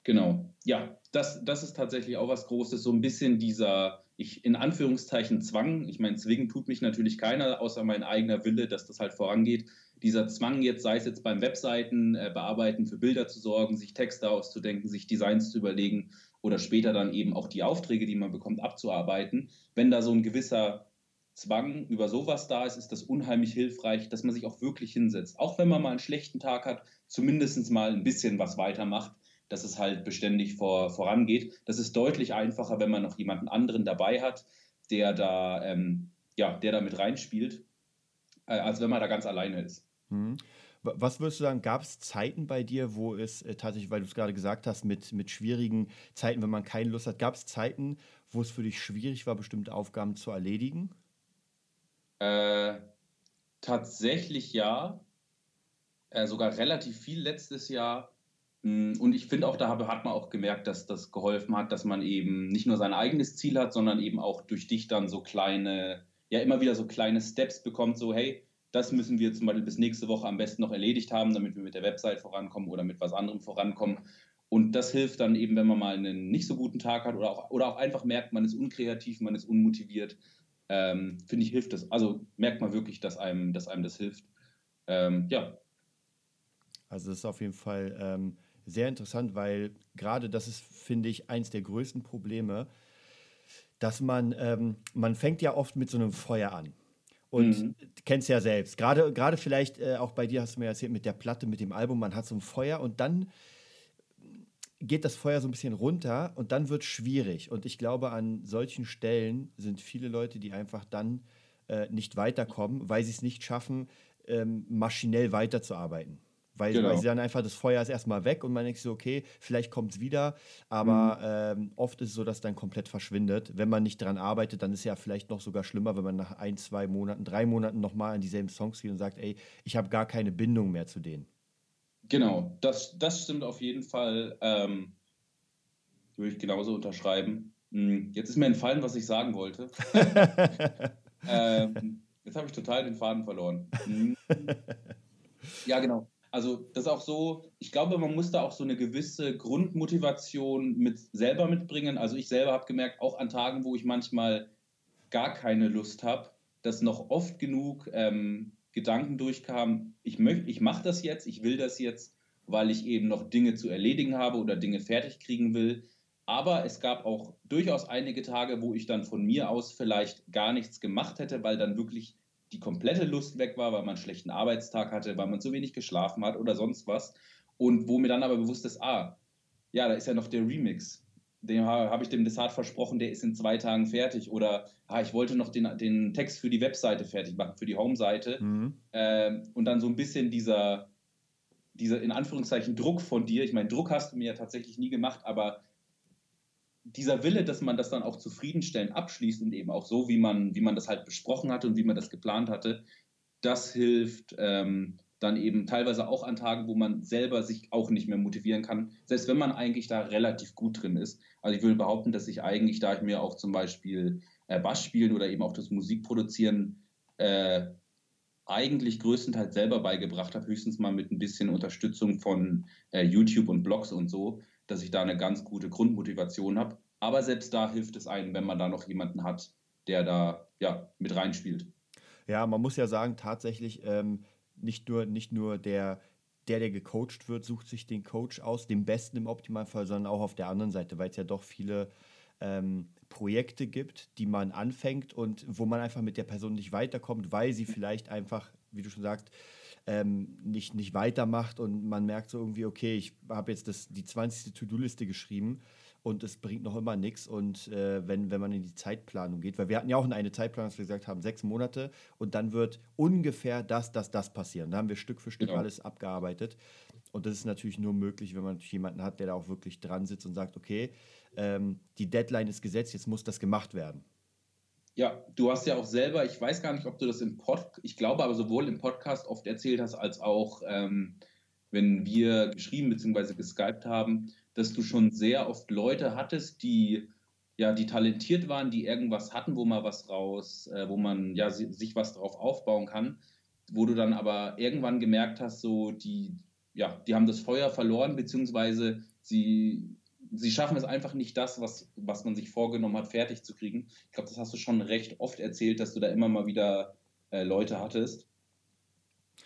Genau, ja, das, das ist tatsächlich auch was Großes, so ein bisschen dieser, ich in Anführungszeichen Zwang, ich meine, zwingen tut mich natürlich keiner, außer mein eigener Wille, dass das halt vorangeht. Dieser Zwang jetzt, sei es jetzt beim Webseiten äh, bearbeiten, für Bilder zu sorgen, sich Texte auszudenken, sich Designs zu überlegen oder später dann eben auch die Aufträge, die man bekommt, abzuarbeiten. Wenn da so ein gewisser Zwang über sowas da ist, ist das unheimlich hilfreich, dass man sich auch wirklich hinsetzt. Auch wenn man mal einen schlechten Tag hat, zumindest mal ein bisschen was weitermacht dass es halt beständig vor, vorangeht. Das ist deutlich einfacher, wenn man noch jemanden anderen dabei hat, der da, ähm, ja, der da mit reinspielt, äh, als wenn man da ganz alleine ist. Mhm. Was würdest du sagen, gab es Zeiten bei dir, wo es äh, tatsächlich, weil du es gerade gesagt hast, mit, mit schwierigen Zeiten, wenn man keine Lust hat, gab es Zeiten, wo es für dich schwierig war, bestimmte Aufgaben zu erledigen? Äh, tatsächlich ja. Äh, sogar relativ viel letztes Jahr. Mm, und ich finde auch, da hat man auch gemerkt, dass das geholfen hat, dass man eben nicht nur sein eigenes Ziel hat, sondern eben auch durch dich dann so kleine, ja immer wieder so kleine Steps bekommt, so hey, das müssen wir zum Beispiel bis nächste Woche am besten noch erledigt haben, damit wir mit der Website vorankommen oder mit was anderem vorankommen. Und das hilft dann eben, wenn man mal einen nicht so guten Tag hat oder auch, oder auch einfach merkt, man ist unkreativ, man ist unmotiviert. Ähm, Finde ich, hilft das. Also merkt man wirklich, dass einem, dass einem das hilft. Ähm, ja. Also das ist auf jeden Fall ähm, sehr interessant, weil gerade das ist, finde ich, eins der größten Probleme, dass man, ähm, man fängt ja oft mit so einem Feuer an. Und mhm. kennst ja selbst. Gerade, gerade vielleicht äh, auch bei dir hast du mir erzählt, mit der Platte, mit dem Album, man hat so ein Feuer und dann geht das Feuer so ein bisschen runter und dann wird es schwierig. Und ich glaube, an solchen Stellen sind viele Leute, die einfach dann äh, nicht weiterkommen, weil sie es nicht schaffen, ähm, maschinell weiterzuarbeiten Weil, genau. weil sie dann einfach das Feuer ist erstmal weg und man denkt so, okay, vielleicht kommt es wieder, aber mhm. ähm, oft ist es so, dass es dann komplett verschwindet. Wenn man nicht daran arbeitet, dann ist es ja vielleicht noch sogar schlimmer, wenn man nach ein, zwei Monaten, drei Monaten nochmal an dieselben Songs geht und sagt, ey, ich habe gar keine Bindung mehr zu denen. Genau, das, das stimmt auf jeden Fall. Ähm, würde ich genauso unterschreiben. Hm, jetzt ist mir entfallen, was ich sagen wollte. ähm, jetzt habe ich total den Faden verloren. Hm. Ja, genau. Also das ist auch so, ich glaube, man muss da auch so eine gewisse Grundmotivation mit selber mitbringen. Also ich selber habe gemerkt, auch an Tagen, wo ich manchmal gar keine Lust habe, dass noch oft genug ähm, Gedanken durchkamen, ich möchte, ich mache das jetzt, ich will das jetzt, weil ich eben noch Dinge zu erledigen habe oder Dinge fertig kriegen will. Aber es gab auch durchaus einige Tage, wo ich dann von mir aus vielleicht gar nichts gemacht hätte, weil dann wirklich die komplette Lust weg war, weil man einen schlechten Arbeitstag hatte, weil man zu wenig geschlafen hat oder sonst was. Und wo mir dann aber bewusst ist, ah, ja, da ist ja noch der Remix. Den habe ich dem Desart versprochen, der ist in zwei Tagen fertig. Oder ah, ich wollte noch den, den Text für die Webseite fertig machen, für die Home-Seite. Mhm. Ähm, und dann so ein bisschen dieser, dieser, in Anführungszeichen, Druck von dir. Ich meine, Druck hast du mir ja tatsächlich nie gemacht, aber dieser Wille, dass man das dann auch zufriedenstellend abschließt und eben auch so, wie man, wie man das halt besprochen hatte und wie man das geplant hatte, das hilft ähm, dann eben teilweise auch an Tagen, wo man selber sich auch nicht mehr motivieren kann, selbst wenn man eigentlich da relativ gut drin ist. Also ich würde behaupten, dass ich eigentlich, da ich mir auch zum Beispiel äh, Bass spielen oder eben auch das Musikproduzieren äh, eigentlich größtenteils selber beigebracht habe, höchstens mal mit ein bisschen Unterstützung von äh, YouTube und Blogs und so, dass ich da eine ganz gute Grundmotivation habe. Aber selbst da hilft es einem, wenn man da noch jemanden hat, der da ja, mit reinspielt. Ja, man muss ja sagen, tatsächlich ähm, nicht nur, nicht nur der, der, der gecoacht wird, sucht sich den Coach aus, den besten im Optimalfall, sondern auch auf der anderen Seite, weil es ja doch viele ähm, Projekte gibt, die man anfängt und wo man einfach mit der Person nicht weiterkommt, weil sie vielleicht einfach, wie du schon sagst, ähm, nicht, nicht weitermacht und man merkt so irgendwie, okay, ich habe jetzt das, die 20. To-Do-Liste geschrieben und es bringt noch immer nichts. Und äh, wenn, wenn man in die Zeitplanung geht, weil wir hatten ja auch eine Zeitplanung, dass wir gesagt haben, sechs Monate und dann wird ungefähr das, das, das passieren. Da haben wir Stück für Stück genau. alles abgearbeitet. Und das ist natürlich nur möglich, wenn man jemanden hat, der da auch wirklich dran sitzt und sagt, okay, ähm, die Deadline ist gesetzt, jetzt muss das gemacht werden. Ja, du hast ja auch selber, ich weiß gar nicht, ob du das im Podcast, ich glaube aber sowohl im Podcast oft erzählt hast, als auch ähm, wenn wir geschrieben bzw. geskypt haben, dass du schon sehr oft Leute hattest, die ja, die talentiert waren, die irgendwas hatten, wo man was raus, äh, wo man ja sich was drauf aufbauen kann, wo du dann aber irgendwann gemerkt hast, so die, ja, die haben das Feuer verloren, beziehungsweise sie sie schaffen es einfach nicht, das, was, was man sich vorgenommen hat, fertig zu kriegen. Ich glaube, das hast du schon recht oft erzählt, dass du da immer mal wieder äh, Leute hattest.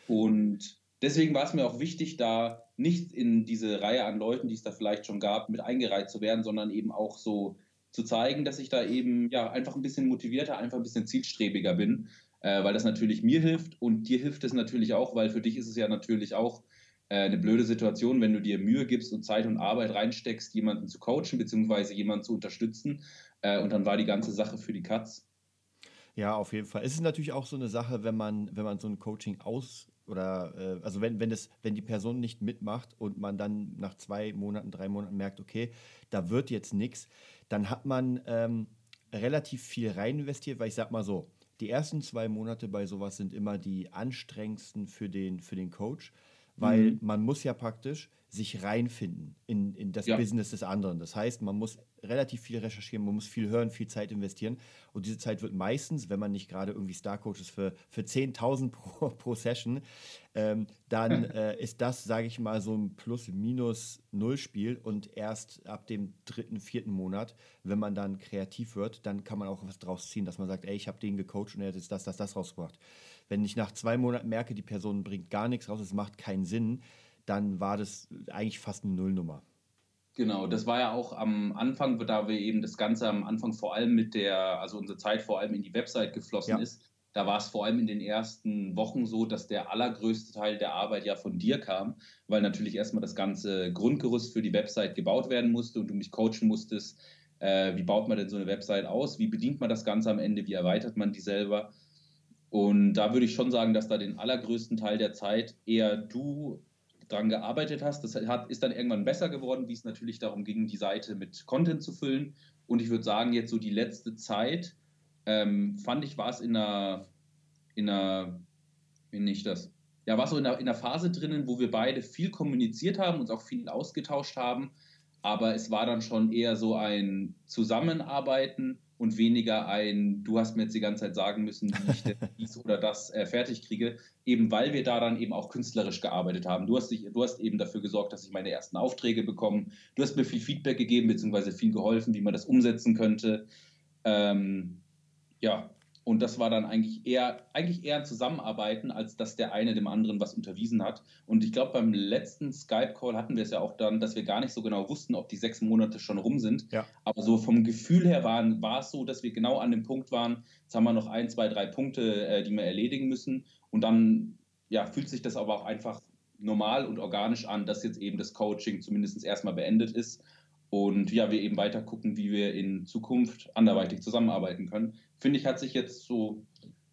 Und deswegen war es mir auch wichtig, da nicht in diese Reihe an Leuten, die es da vielleicht schon gab, mit eingereiht zu werden, sondern eben auch so zu zeigen, dass ich da eben ja einfach ein bisschen motivierter, einfach ein bisschen zielstrebiger bin, äh, weil das natürlich mir hilft und dir hilft es natürlich auch, weil für dich ist es ja natürlich auch eine blöde Situation, wenn du dir Mühe gibst und Zeit und Arbeit reinsteckst, jemanden zu coachen bzw. jemanden zu unterstützen äh, und dann war die ganze Sache für die Katz. Ja, auf jeden Fall. Es ist natürlich auch so eine Sache, wenn man, wenn man so ein Coaching aus oder äh, also wenn, wenn, das, wenn die Person nicht mitmacht und man dann nach zwei Monaten, drei Monaten merkt, okay, da wird jetzt nichts, dann hat man ähm, relativ viel rein investiert, weil ich sag mal so, die ersten zwei Monate bei sowas sind immer die anstrengendsten für den, für den Coach weil mhm. man muss ja praktisch sich reinfinden in, in das ja. Business des anderen. Das heißt, man muss relativ viel recherchieren, man muss viel hören, viel Zeit investieren. Und diese Zeit wird meistens, wenn man nicht gerade irgendwie Star-Coach ist für, für 10.000 pro, pro Session, ähm, dann äh, ist das, sage ich mal, so ein Plus-Minus-Null-Spiel. Und erst ab dem dritten, vierten Monat, wenn man dann kreativ wird, dann kann man auch was draus ziehen, dass man sagt, ey, ich habe den gecoacht und er hat jetzt das, das, das rausgebracht. Wenn ich nach zwei Monaten merke, die Person bringt gar nichts raus, es macht keinen Sinn, dann war das eigentlich fast eine Nullnummer. Genau, das war ja auch am Anfang, da wir eben das Ganze am Anfang vor allem mit der, also unsere Zeit vor allem in die Website geflossen ja. ist. Da war es vor allem in den ersten Wochen so, dass der allergrößte Teil der Arbeit ja von dir kam, weil natürlich erstmal das ganze Grundgerüst für die Website gebaut werden musste und du mich coachen musstest. Äh, wie baut man denn so eine Website aus? Wie bedient man das Ganze am Ende? Wie erweitert man die selber? Und da würde ich schon sagen, dass da den allergrößten Teil der Zeit eher du dran gearbeitet hast. Das hat, ist dann irgendwann besser geworden, wie es natürlich darum ging, die Seite mit Content zu füllen. Und ich würde sagen, jetzt so die letzte Zeit, ähm, fand ich, war es in einer, in einer, wie nicht das? Ja, war so in einer, in einer Phase drinnen, wo wir beide viel kommuniziert haben, uns auch viel ausgetauscht haben. Aber es war dann schon eher so ein Zusammenarbeiten und weniger ein, du hast mir jetzt die ganze Zeit sagen müssen, wie ich dies oder das äh, fertig kriege, eben weil wir da dann eben auch künstlerisch gearbeitet haben. Du hast, dich, du hast eben dafür gesorgt, dass ich meine ersten Aufträge bekomme. Du hast mir viel Feedback gegeben, beziehungsweise viel geholfen, wie man das umsetzen könnte. Ähm, ja, und das war dann eigentlich eher, eigentlich eher ein Zusammenarbeiten, als dass der eine dem anderen was unterwiesen hat. Und ich glaube, beim letzten Skype-Call hatten wir es ja auch dann, dass wir gar nicht so genau wussten, ob die sechs Monate schon rum sind. Ja. Aber so vom Gefühl her waren, war es so, dass wir genau an dem Punkt waren, jetzt haben wir noch ein, zwei, drei Punkte, äh, die wir erledigen müssen. Und dann ja, fühlt sich das aber auch einfach normal und organisch an, dass jetzt eben das Coaching zumindest erstmal beendet ist und ja, wir eben weiter gucken, wie wir in Zukunft anderweitig zusammenarbeiten können. Finde ich, hat sich jetzt so,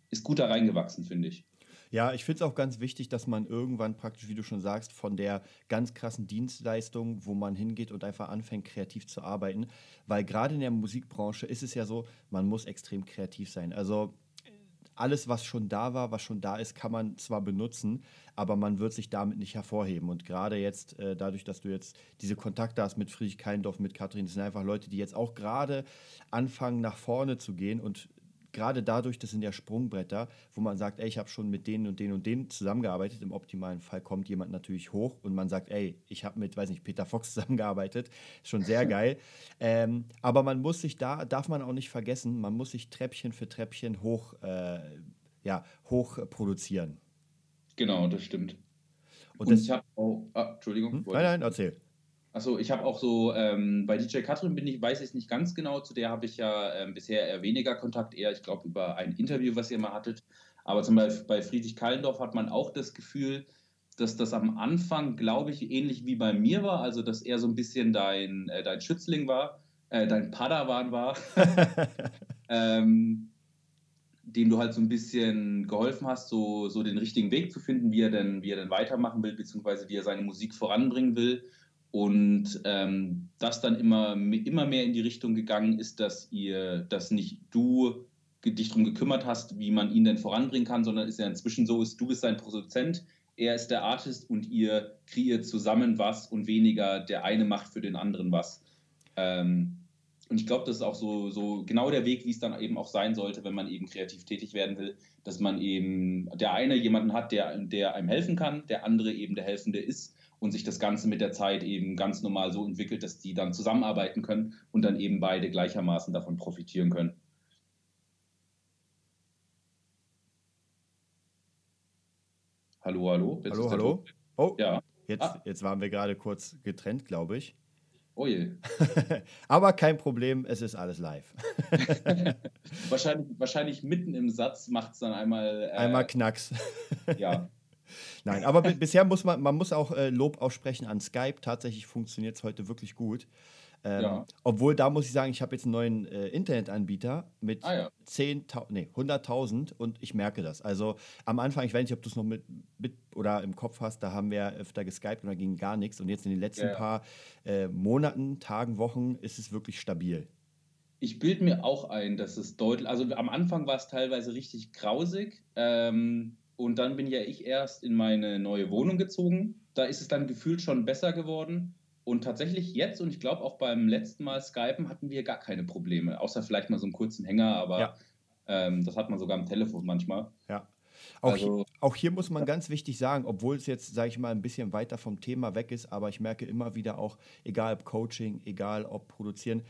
ist gut da reingewachsen, finde ich. Ja, ich finde es auch ganz wichtig, dass man irgendwann praktisch, wie du schon sagst, von der ganz krassen Dienstleistung, wo man hingeht und einfach anfängt, kreativ zu arbeiten. Weil gerade in der Musikbranche ist es ja so, man muss extrem kreativ sein. Also alles, was schon da war, was schon da ist, kann man zwar benutzen, aber man wird sich damit nicht hervorheben. Und gerade jetzt, äh, dadurch, dass du jetzt diese Kontakte hast mit Friedrich Keindorf, mit Katrin, das sind einfach Leute, die jetzt auch gerade anfangen, nach vorne zu gehen und gerade dadurch, das sind ja Sprungbretter, wo man sagt, ey, ich habe schon mit denen und denen und denen zusammengearbeitet. Im optimalen Fall kommt jemand natürlich hoch und man sagt, ey, ich habe mit, weiß nicht, Peter Fox zusammengearbeitet. Schon sehr geil. ähm, aber man muss sich da, darf man auch nicht vergessen, man muss sich Treppchen für Treppchen hoch, äh, ja, hoch produzieren. Genau, das stimmt. Und, und das, ich habe auch, ah, Entschuldigung. Hm? Nein, nein, erzähl. Achso, ich habe auch so, ähm, bei DJ Katrin bin ich, weiß ich es nicht ganz genau, zu der habe ich ja ähm, bisher eher weniger Kontakt, eher, ich glaube, über ein Interview, was ihr mal hattet. Aber zum Beispiel bei Friedrich Kallendorf hat man auch das Gefühl, dass das am Anfang, glaube ich, ähnlich wie bei mir war, also dass er so ein bisschen dein, äh, dein Schützling war, äh, dein Padawan war, ähm, dem du halt so ein bisschen geholfen hast, so, so den richtigen Weg zu finden, wie er denn, wie er denn weitermachen will, beziehungsweise wie er seine Musik voranbringen will. Und ähm, das dann immer, immer mehr in die Richtung gegangen ist, dass ihr, dass nicht du dich darum gekümmert hast, wie man ihn denn voranbringen kann, sondern ist ja inzwischen so, ist, du bist sein Produzent, er ist der Artist und ihr kreiert zusammen was und weniger der eine macht für den anderen was. Ähm, und ich glaube, das ist auch so, so genau der Weg, wie es dann eben auch sein sollte, wenn man eben kreativ tätig werden will, dass man eben der eine jemanden hat, der, der einem helfen kann, der andere eben der Helfende ist und sich das Ganze mit der Zeit eben ganz normal so entwickelt, dass die dann zusammenarbeiten können und dann eben beide gleichermaßen davon profitieren können. Hallo, hallo. Jetzt hallo, hallo. Oh, ja. Jetzt, ah. jetzt waren wir gerade kurz getrennt, glaube ich. Oh je. Aber kein Problem, es ist alles live. wahrscheinlich, wahrscheinlich mitten im Satz macht es dann einmal. Äh, einmal Knacks. ja. Nein, aber bisher muss man, man muss auch äh, Lob aussprechen an Skype. Tatsächlich funktioniert es heute wirklich gut. Ähm, ja. Obwohl, da muss ich sagen, ich habe jetzt einen neuen äh, Internetanbieter mit ah, ja. 10.000, nee, 100.000 und ich merke das. Also am Anfang, ich weiß nicht, ob du es noch mit, mit, oder im Kopf hast, da haben wir öfter geskypt und da ging gar nichts. Und jetzt in den letzten ja. paar äh, Monaten, Tagen, Wochen ist es wirklich stabil. Ich bilde mir auch ein, dass es deutlich, also am Anfang war es teilweise richtig grausig. Ähm, und dann bin ja ich erst in meine neue Wohnung gezogen. Da ist es dann gefühlt schon besser geworden. Und tatsächlich jetzt, und ich glaube auch beim letzten Mal Skypen, hatten wir gar keine Probleme. Außer vielleicht mal so einen kurzen Hänger, aber ja. ähm, das hat man sogar am Telefon manchmal. Ja. Auch, also, hier, auch hier muss man ganz wichtig sagen, obwohl es jetzt, sage ich mal, ein bisschen weiter vom Thema weg ist, aber ich merke immer wieder auch, egal ob Coaching, egal ob Produzieren,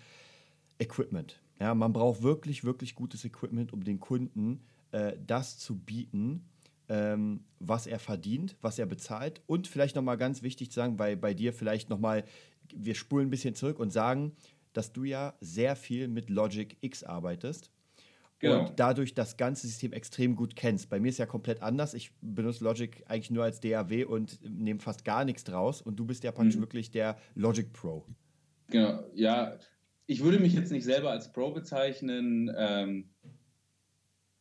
Equipment. Ja, man braucht wirklich, wirklich gutes Equipment, um den Kunden äh, das zu bieten, ähm, was er verdient, was er bezahlt und vielleicht nochmal ganz wichtig zu sagen, bei, bei dir vielleicht nochmal, wir spulen ein bisschen zurück und sagen, dass du ja sehr viel mit Logic X arbeitest. Genau. Und dadurch das ganze System extrem gut kennst. Bei mir ist ja komplett anders. Ich benutze Logic eigentlich nur als DAW und nehme fast gar nichts draus. Und du bist ja praktisch mhm. wirklich der Logic Pro. Genau, ja. Ich würde mich jetzt nicht selber als Pro bezeichnen. Ähm,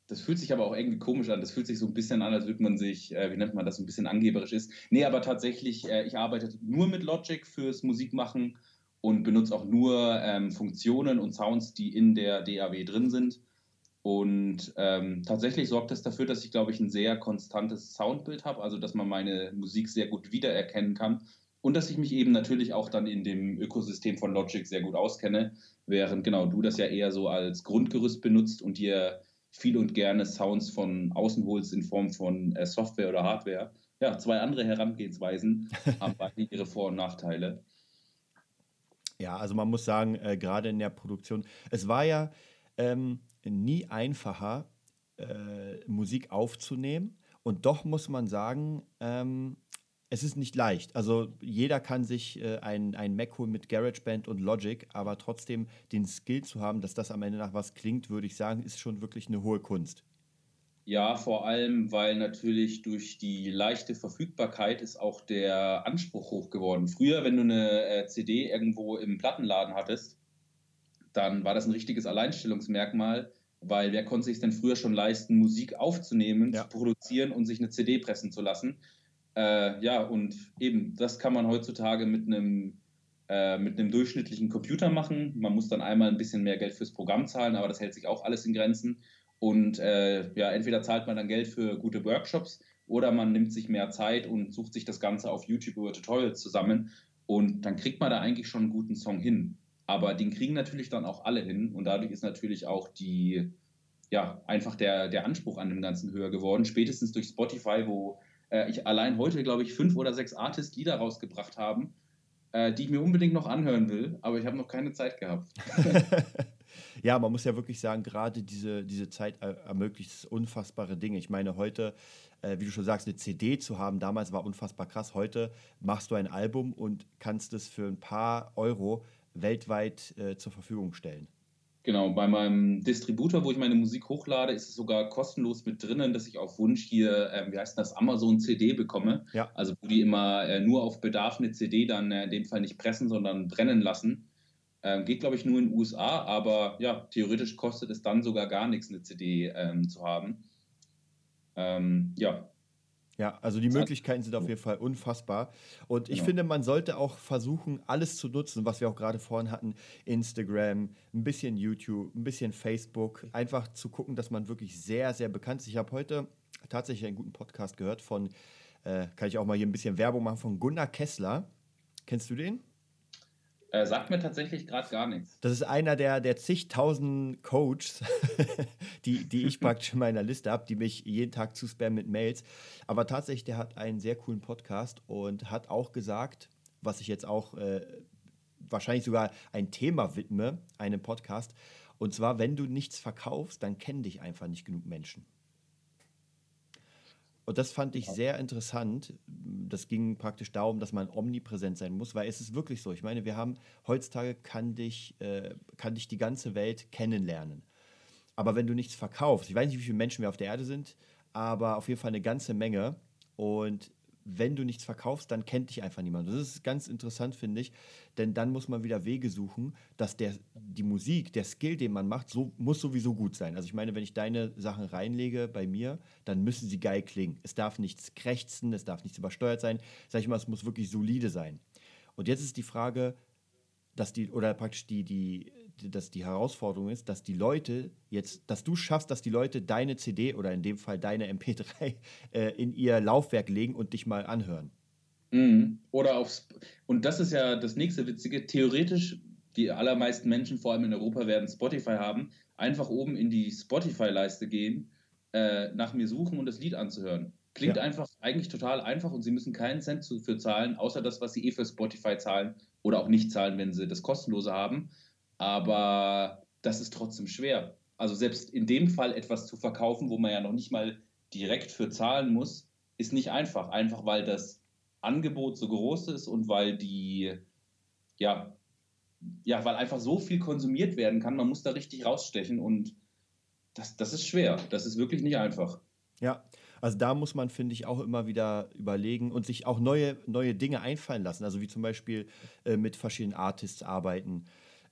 das fühlt sich aber auch irgendwie komisch an. Das fühlt sich so ein bisschen an, als würde man sich, äh, wie nennt man das, ein bisschen angeberisch ist. Nee, aber tatsächlich, äh, ich arbeite nur mit Logic fürs Musikmachen und benutze auch nur ähm, Funktionen und Sounds, die in der DAW drin sind. Und ähm, tatsächlich sorgt das dafür, dass ich, glaube ich, ein sehr konstantes Soundbild habe, also dass man meine Musik sehr gut wiedererkennen kann und dass ich mich eben natürlich auch dann in dem Ökosystem von Logic sehr gut auskenne, während genau du das ja eher so als Grundgerüst benutzt und dir viel und gerne Sounds von außen holst in Form von äh, Software oder Hardware. Ja, zwei andere Herangehensweisen haben beide ihre Vor- und Nachteile. Ja, also man muss sagen, äh, gerade in der Produktion, es war ja ähm, nie einfacher, äh, Musik aufzunehmen. Und doch muss man sagen, ähm, es ist nicht leicht. Also jeder kann sich äh, ein, ein Mac holen mit GarageBand und Logic, aber trotzdem den Skill zu haben, dass das am Ende nach was klingt, würde ich sagen, ist schon wirklich eine hohe Kunst. Ja, vor allem, weil natürlich durch die leichte Verfügbarkeit ist auch der Anspruch hoch geworden. Früher, wenn du eine äh, CD irgendwo im Plattenladen hattest, dann war das ein richtiges Alleinstellungsmerkmal, weil wer konnte sich denn früher schon leisten, Musik aufzunehmen, ja. zu produzieren und sich eine CD pressen zu lassen? Äh, ja, und eben, das kann man heutzutage mit einem äh, mit einem durchschnittlichen Computer machen. Man muss dann einmal ein bisschen mehr Geld fürs Programm zahlen, aber das hält sich auch alles in Grenzen. Und äh, ja, entweder zahlt man dann Geld für gute Workshops oder man nimmt sich mehr Zeit und sucht sich das Ganze auf YouTube über Tutorials zusammen. Und dann kriegt man da eigentlich schon einen guten Song hin. Aber den kriegen natürlich dann auch alle hin. Und dadurch ist natürlich auch die, ja, einfach der, der Anspruch an dem Ganzen höher geworden. Spätestens durch Spotify, wo äh, ich allein heute, glaube ich, fünf oder sechs Artist-Lieder rausgebracht haben, äh, die ich mir unbedingt noch anhören will, aber ich habe noch keine Zeit gehabt. ja, man muss ja wirklich sagen, gerade diese, diese Zeit ermöglicht unfassbare Dinge. Ich meine, heute, äh, wie du schon sagst, eine CD zu haben, damals war unfassbar krass. Heute machst du ein Album und kannst es für ein paar Euro weltweit äh, zur Verfügung stellen. Genau, bei meinem Distributor, wo ich meine Musik hochlade, ist es sogar kostenlos mit drinnen, dass ich auf Wunsch hier, äh, wie heißt das, Amazon CD bekomme. Ja. Also wo die immer äh, nur auf Bedarf eine CD dann äh, in dem Fall nicht pressen, sondern brennen lassen. Ähm, geht, glaube ich, nur in den USA, aber ja, theoretisch kostet es dann sogar gar nichts, eine CD ähm, zu haben. Ähm, ja, ja, also die Möglichkeiten sind auf jeden Fall unfassbar. Und ich genau. finde, man sollte auch versuchen, alles zu nutzen, was wir auch gerade vorhin hatten. Instagram, ein bisschen YouTube, ein bisschen Facebook. Einfach zu gucken, dass man wirklich sehr, sehr bekannt ist. Ich habe heute tatsächlich einen guten Podcast gehört von, äh, kann ich auch mal hier ein bisschen Werbung machen, von Gunnar Kessler. Kennst du den? Äh, sagt mir tatsächlich gerade gar nichts. Das ist einer der, der zigtausend Coaches, die, die ich praktisch in meiner Liste habe, die mich jeden Tag zuspammen mit Mails. Aber tatsächlich, der hat einen sehr coolen Podcast und hat auch gesagt, was ich jetzt auch äh, wahrscheinlich sogar ein Thema widme, einem Podcast. Und zwar, wenn du nichts verkaufst, dann kennen dich einfach nicht genug Menschen. Und das fand ich sehr interessant. Das ging praktisch darum, dass man omnipräsent sein muss, weil es ist wirklich so. Ich meine, wir haben heutzutage kann dich, äh, kann dich die ganze Welt kennenlernen. Aber wenn du nichts verkaufst, ich weiß nicht, wie viele Menschen wir auf der Erde sind, aber auf jeden Fall eine ganze Menge. Und wenn du nichts verkaufst, dann kennt dich einfach niemand. Das ist ganz interessant, finde ich, denn dann muss man wieder Wege suchen, dass der, die Musik, der Skill, den man macht, so, muss sowieso gut sein. Also ich meine, wenn ich deine Sachen reinlege bei mir, dann müssen sie geil klingen. Es darf nichts krächzen, es darf nichts übersteuert sein. Sag ich mal, es muss wirklich solide sein. Und jetzt ist die Frage, dass die, oder praktisch die, die, dass die Herausforderung ist, dass die Leute jetzt, dass du schaffst, dass die Leute deine CD oder in dem Fall deine MP3 äh, in ihr Laufwerk legen und dich mal anhören. Mhm. Oder aufs, und das ist ja das nächste Witzige, theoretisch, die allermeisten Menschen, vor allem in Europa, werden Spotify haben, einfach oben in die Spotify-Leiste gehen, äh, nach mir suchen und das Lied anzuhören. Klingt ja. einfach eigentlich total einfach und sie müssen keinen Cent für zahlen, außer das, was sie eh für Spotify zahlen oder auch nicht zahlen, wenn sie das kostenlose haben aber das ist trotzdem schwer. Also selbst in dem Fall etwas zu verkaufen, wo man ja noch nicht mal direkt für zahlen muss, ist nicht einfach. Einfach weil das Angebot so groß ist und weil die, ja, ja, weil einfach so viel konsumiert werden kann. Man muss da richtig rausstechen und das, das ist schwer. Das ist wirklich nicht einfach. Ja, also da muss man, finde ich, auch immer wieder überlegen und sich auch neue, neue Dinge einfallen lassen. Also wie zum Beispiel äh, mit verschiedenen Artists arbeiten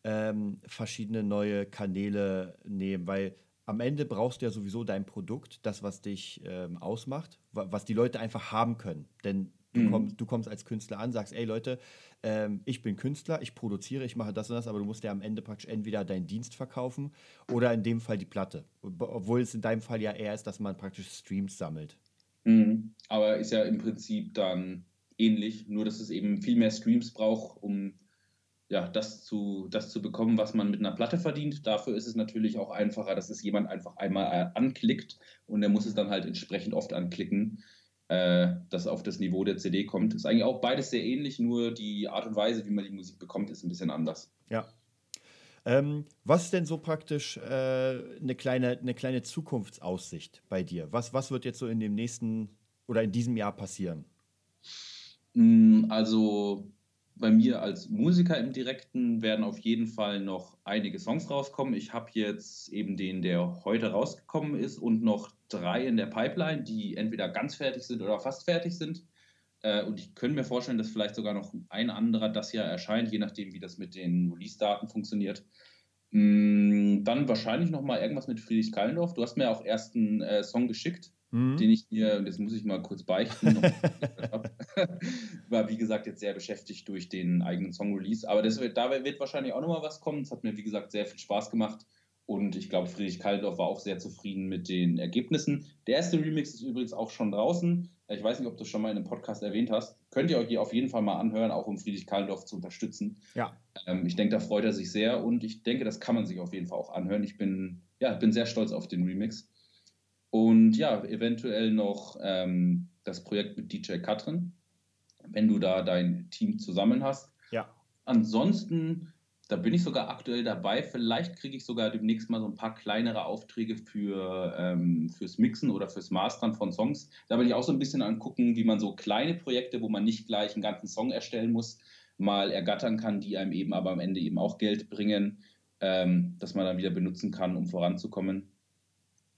ähm, verschiedene neue Kanäle nehmen, weil am Ende brauchst du ja sowieso dein Produkt, das, was dich ähm, ausmacht, was die Leute einfach haben können. Denn du, mhm. kommst, du kommst als Künstler an, sagst, ey Leute, ähm, ich bin Künstler, ich produziere, ich mache das und das, aber du musst ja am Ende praktisch entweder deinen Dienst verkaufen oder in dem Fall die Platte. Obwohl es in deinem Fall ja eher ist, dass man praktisch Streams sammelt. Mhm. Aber ist ja im Prinzip dann ähnlich, nur dass es eben viel mehr Streams braucht, um ja, das zu, das zu bekommen, was man mit einer Platte verdient. Dafür ist es natürlich auch einfacher, dass es jemand einfach einmal äh, anklickt und der muss es dann halt entsprechend oft anklicken, äh, dass auf das Niveau der CD kommt. Ist eigentlich auch beides sehr ähnlich, nur die Art und Weise, wie man die Musik bekommt, ist ein bisschen anders. Ja. Ähm, was ist denn so praktisch äh, eine, kleine, eine kleine Zukunftsaussicht bei dir? Was, was wird jetzt so in dem nächsten oder in diesem Jahr passieren? Hm, also bei mir als Musiker im Direkten werden auf jeden Fall noch einige Songs rauskommen. Ich habe jetzt eben den, der heute rausgekommen ist und noch drei in der Pipeline, die entweder ganz fertig sind oder fast fertig sind. Äh, und ich könnte mir vorstellen, dass vielleicht sogar noch ein anderer das Jahr erscheint, je nachdem, wie das mit den Release-Daten funktioniert. Mm, dann wahrscheinlich noch mal irgendwas mit Friedrich Kallendorf. Du hast mir auch erst einen äh, Song geschickt mhm. den ich mir, das muss ich mal kurz beichten, war wie gesagt jetzt sehr beschäftigt durch den eigenen Song-Release. Aber das wird, da wird wahrscheinlich auch nochmal was kommen. Es hat mir, wie gesagt, sehr viel Spaß gemacht. Und ich glaube, Friedrich Kaldorf war auch sehr zufrieden mit den Ergebnissen. Der erste Remix ist übrigens auch schon draußen. Ich weiß nicht, ob du es schon mal in einem Podcast erwähnt hast. Könnt ihr euch hier auf jeden Fall mal anhören, auch um Friedrich Kaldorf zu unterstützen. Ja. Ähm, ich denke, da freut er sich sehr und ich denke, das kann man sich auf jeden Fall auch anhören. Ich bin, ja, bin sehr stolz auf den Remix. Und ja, eventuell noch ähm, das Projekt mit DJ Katrin, wenn du da dein Team zusammen hast. Ja. Ansonsten, da bin ich sogar aktuell dabei. Vielleicht kriege ich sogar demnächst mal so ein paar kleinere Aufträge für, ähm, fürs Mixen oder fürs Mastern von Songs. Da will ich auch so ein bisschen angucken, wie man so kleine Projekte, wo man nicht gleich einen ganzen Song erstellen muss, mal ergattern kann, die einem eben aber am Ende eben auch Geld bringen, ähm, dass man dann wieder benutzen kann, um voranzukommen.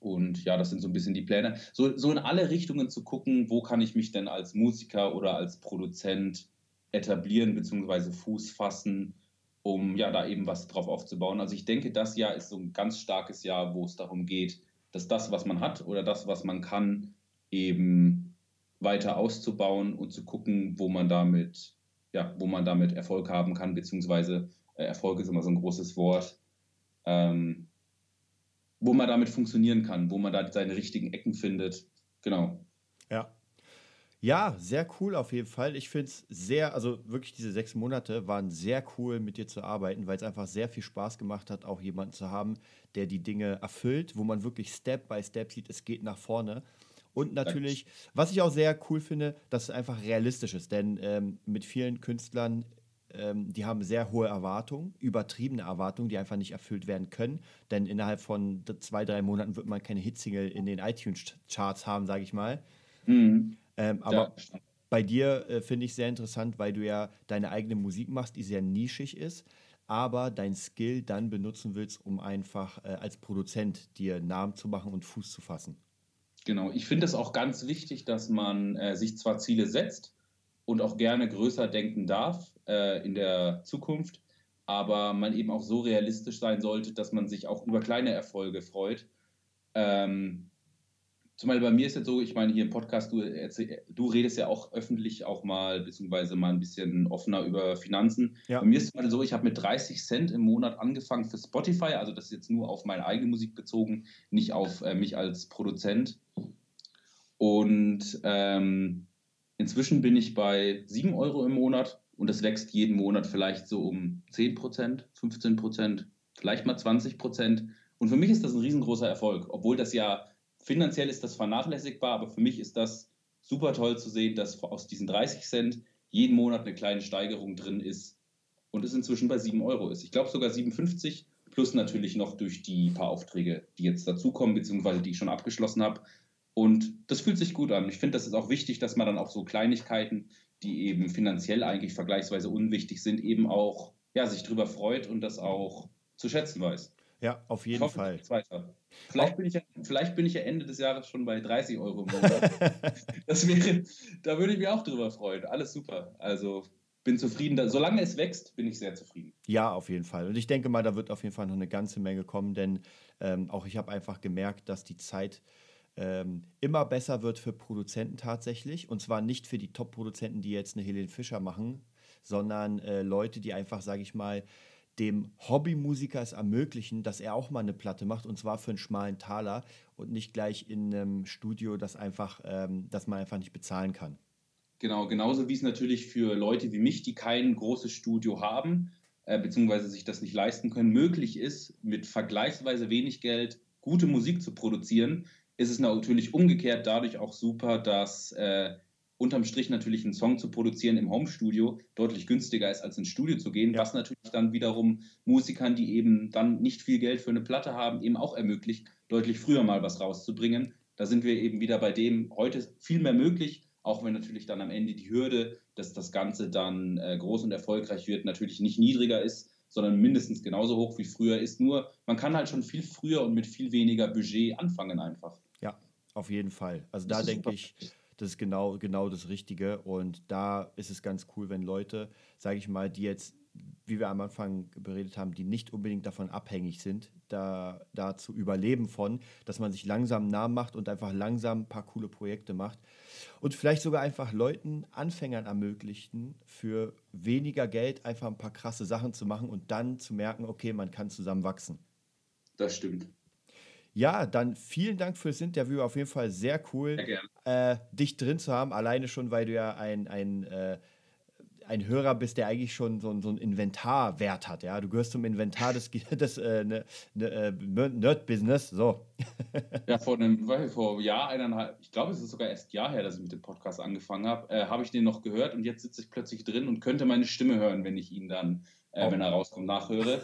Und ja, das sind so ein bisschen die Pläne. So, so in alle Richtungen zu gucken, wo kann ich mich denn als Musiker oder als Produzent etablieren bzw. Fuß fassen, um ja da eben was drauf aufzubauen. Also ich denke, das Jahr ist so ein ganz starkes Jahr, wo es darum geht, dass das, was man hat oder das, was man kann, eben weiter auszubauen und zu gucken, wo man damit, ja, wo man damit Erfolg haben kann, beziehungsweise äh, Erfolg ist immer so ein großes Wort. Ähm, wo man damit funktionieren kann, wo man da seine richtigen Ecken findet. Genau. Ja. Ja, sehr cool auf jeden Fall. Ich finde es sehr, also wirklich diese sechs Monate waren sehr cool mit dir zu arbeiten, weil es einfach sehr viel Spaß gemacht hat, auch jemanden zu haben, der die Dinge erfüllt, wo man wirklich Step by Step sieht, es geht nach vorne. Und natürlich, was ich auch sehr cool finde, dass es einfach realistisch ist, denn ähm, mit vielen Künstlern ähm, die haben sehr hohe Erwartungen, übertriebene Erwartungen, die einfach nicht erfüllt werden können. Denn innerhalb von zwei, drei Monaten wird man keine Hitsingle in den iTunes-Charts haben, sage ich mal. Mhm. Ähm, aber ja. bei dir äh, finde ich sehr interessant, weil du ja deine eigene Musik machst, die sehr nischig ist, aber dein Skill dann benutzen willst, um einfach äh, als Produzent dir Namen zu machen und Fuß zu fassen. Genau, ich finde es auch ganz wichtig, dass man äh, sich zwar Ziele setzt, und auch gerne größer denken darf äh, in der Zukunft, aber man eben auch so realistisch sein sollte, dass man sich auch über kleine Erfolge freut. Ähm, zum Beispiel bei mir ist es so, ich meine, hier im Podcast, du, du redest ja auch öffentlich auch mal, beziehungsweise mal ein bisschen offener über Finanzen. Ja. Bei mir ist es mal so, ich habe mit 30 Cent im Monat angefangen für Spotify, also das ist jetzt nur auf meine eigene Musik bezogen, nicht auf äh, mich als Produzent. Und ähm, Inzwischen bin ich bei 7 Euro im Monat und das wächst jeden Monat vielleicht so um 10 Prozent, 15 Prozent, vielleicht mal 20 Prozent. Und für mich ist das ein riesengroßer Erfolg, obwohl das ja finanziell ist das vernachlässigbar, aber für mich ist das super toll zu sehen, dass aus diesen 30 Cent jeden Monat eine kleine Steigerung drin ist und es inzwischen bei 7 Euro ist. Ich glaube sogar 57 plus natürlich noch durch die paar Aufträge, die jetzt dazukommen, beziehungsweise die ich schon abgeschlossen habe, und das fühlt sich gut an. Ich finde, das ist auch wichtig, dass man dann auch so Kleinigkeiten, die eben finanziell eigentlich vergleichsweise unwichtig sind, eben auch ja, sich drüber freut und das auch zu schätzen weiß. Ja, auf jeden hoffe, Fall. Vielleicht bin, ich ja, vielleicht bin ich ja Ende des Jahres schon bei 30 Euro im Monat. das wäre, da würde ich mich auch drüber freuen. Alles super. Also bin zufrieden. Solange es wächst, bin ich sehr zufrieden. Ja, auf jeden Fall. Und ich denke mal, da wird auf jeden Fall noch eine ganze Menge kommen, denn ähm, auch ich habe einfach gemerkt, dass die Zeit ähm, immer besser wird für Produzenten tatsächlich. Und zwar nicht für die Top-Produzenten, die jetzt eine Helene Fischer machen, sondern äh, Leute, die einfach, sage ich mal, dem Hobbymusiker es ermöglichen, dass er auch mal eine Platte macht und zwar für einen schmalen Taler und nicht gleich in einem Studio, das einfach, ähm, das man einfach nicht bezahlen kann. Genau, genauso wie es natürlich für Leute wie mich, die kein großes Studio haben, äh, beziehungsweise sich das nicht leisten können, möglich ist, mit vergleichsweise wenig Geld gute Musik zu produzieren, ist es natürlich umgekehrt dadurch auch super, dass äh, unterm Strich natürlich einen Song zu produzieren im Homestudio deutlich günstiger ist, als ins Studio zu gehen, ja. was natürlich dann wiederum Musikern, die eben dann nicht viel Geld für eine Platte haben, eben auch ermöglicht, deutlich früher mal was rauszubringen. Da sind wir eben wieder bei dem, heute viel mehr möglich, auch wenn natürlich dann am Ende die Hürde, dass das Ganze dann äh, groß und erfolgreich wird, natürlich nicht niedriger ist, sondern mindestens genauso hoch wie früher ist. Nur man kann halt schon viel früher und mit viel weniger Budget anfangen einfach. Auf jeden Fall. Also da denke ich, das ist genau, genau das Richtige. Und da ist es ganz cool, wenn Leute, sage ich mal, die jetzt, wie wir am Anfang beredet haben, die nicht unbedingt davon abhängig sind, da, da zu überleben von, dass man sich langsam einen Namen macht und einfach langsam ein paar coole Projekte macht. Und vielleicht sogar einfach Leuten, Anfängern ermöglichen, für weniger Geld einfach ein paar krasse Sachen zu machen und dann zu merken, okay, man kann zusammen wachsen. Das stimmt. Ja, dann vielen Dank fürs Interview. Auf jeden Fall sehr cool, äh, dich drin zu haben. Alleine schon, weil du ja ein, ein, äh, ein Hörer bist, der eigentlich schon so, so einen Inventarwert hat. Ja, du gehörst zum Inventar des, des äh, ne, ne, äh, Nerd-Business. So. ja, vor einem vor Jahr, eineinhalb, ich glaube, es ist sogar erst ein Jahr her, dass ich mit dem Podcast angefangen habe, äh, habe ich den noch gehört und jetzt sitze ich plötzlich drin und könnte meine Stimme hören, wenn ich ihn dann, äh, oh. wenn er rauskommt, nachhöre.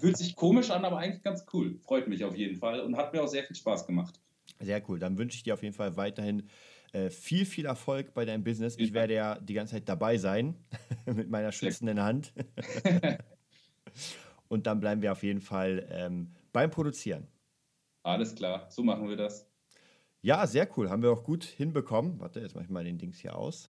Fühlt sich komisch an, aber eigentlich ganz cool. Freut mich auf jeden Fall und hat mir auch sehr viel Spaß gemacht. Sehr cool. Dann wünsche ich dir auf jeden Fall weiterhin äh, viel, viel Erfolg bei deinem Business. Ich werde ja die ganze Zeit dabei sein mit meiner schützenden Hand. und dann bleiben wir auf jeden Fall ähm, beim Produzieren. Alles klar, so machen wir das. Ja, sehr cool. Haben wir auch gut hinbekommen. Warte, jetzt mache ich mal den Dings hier aus.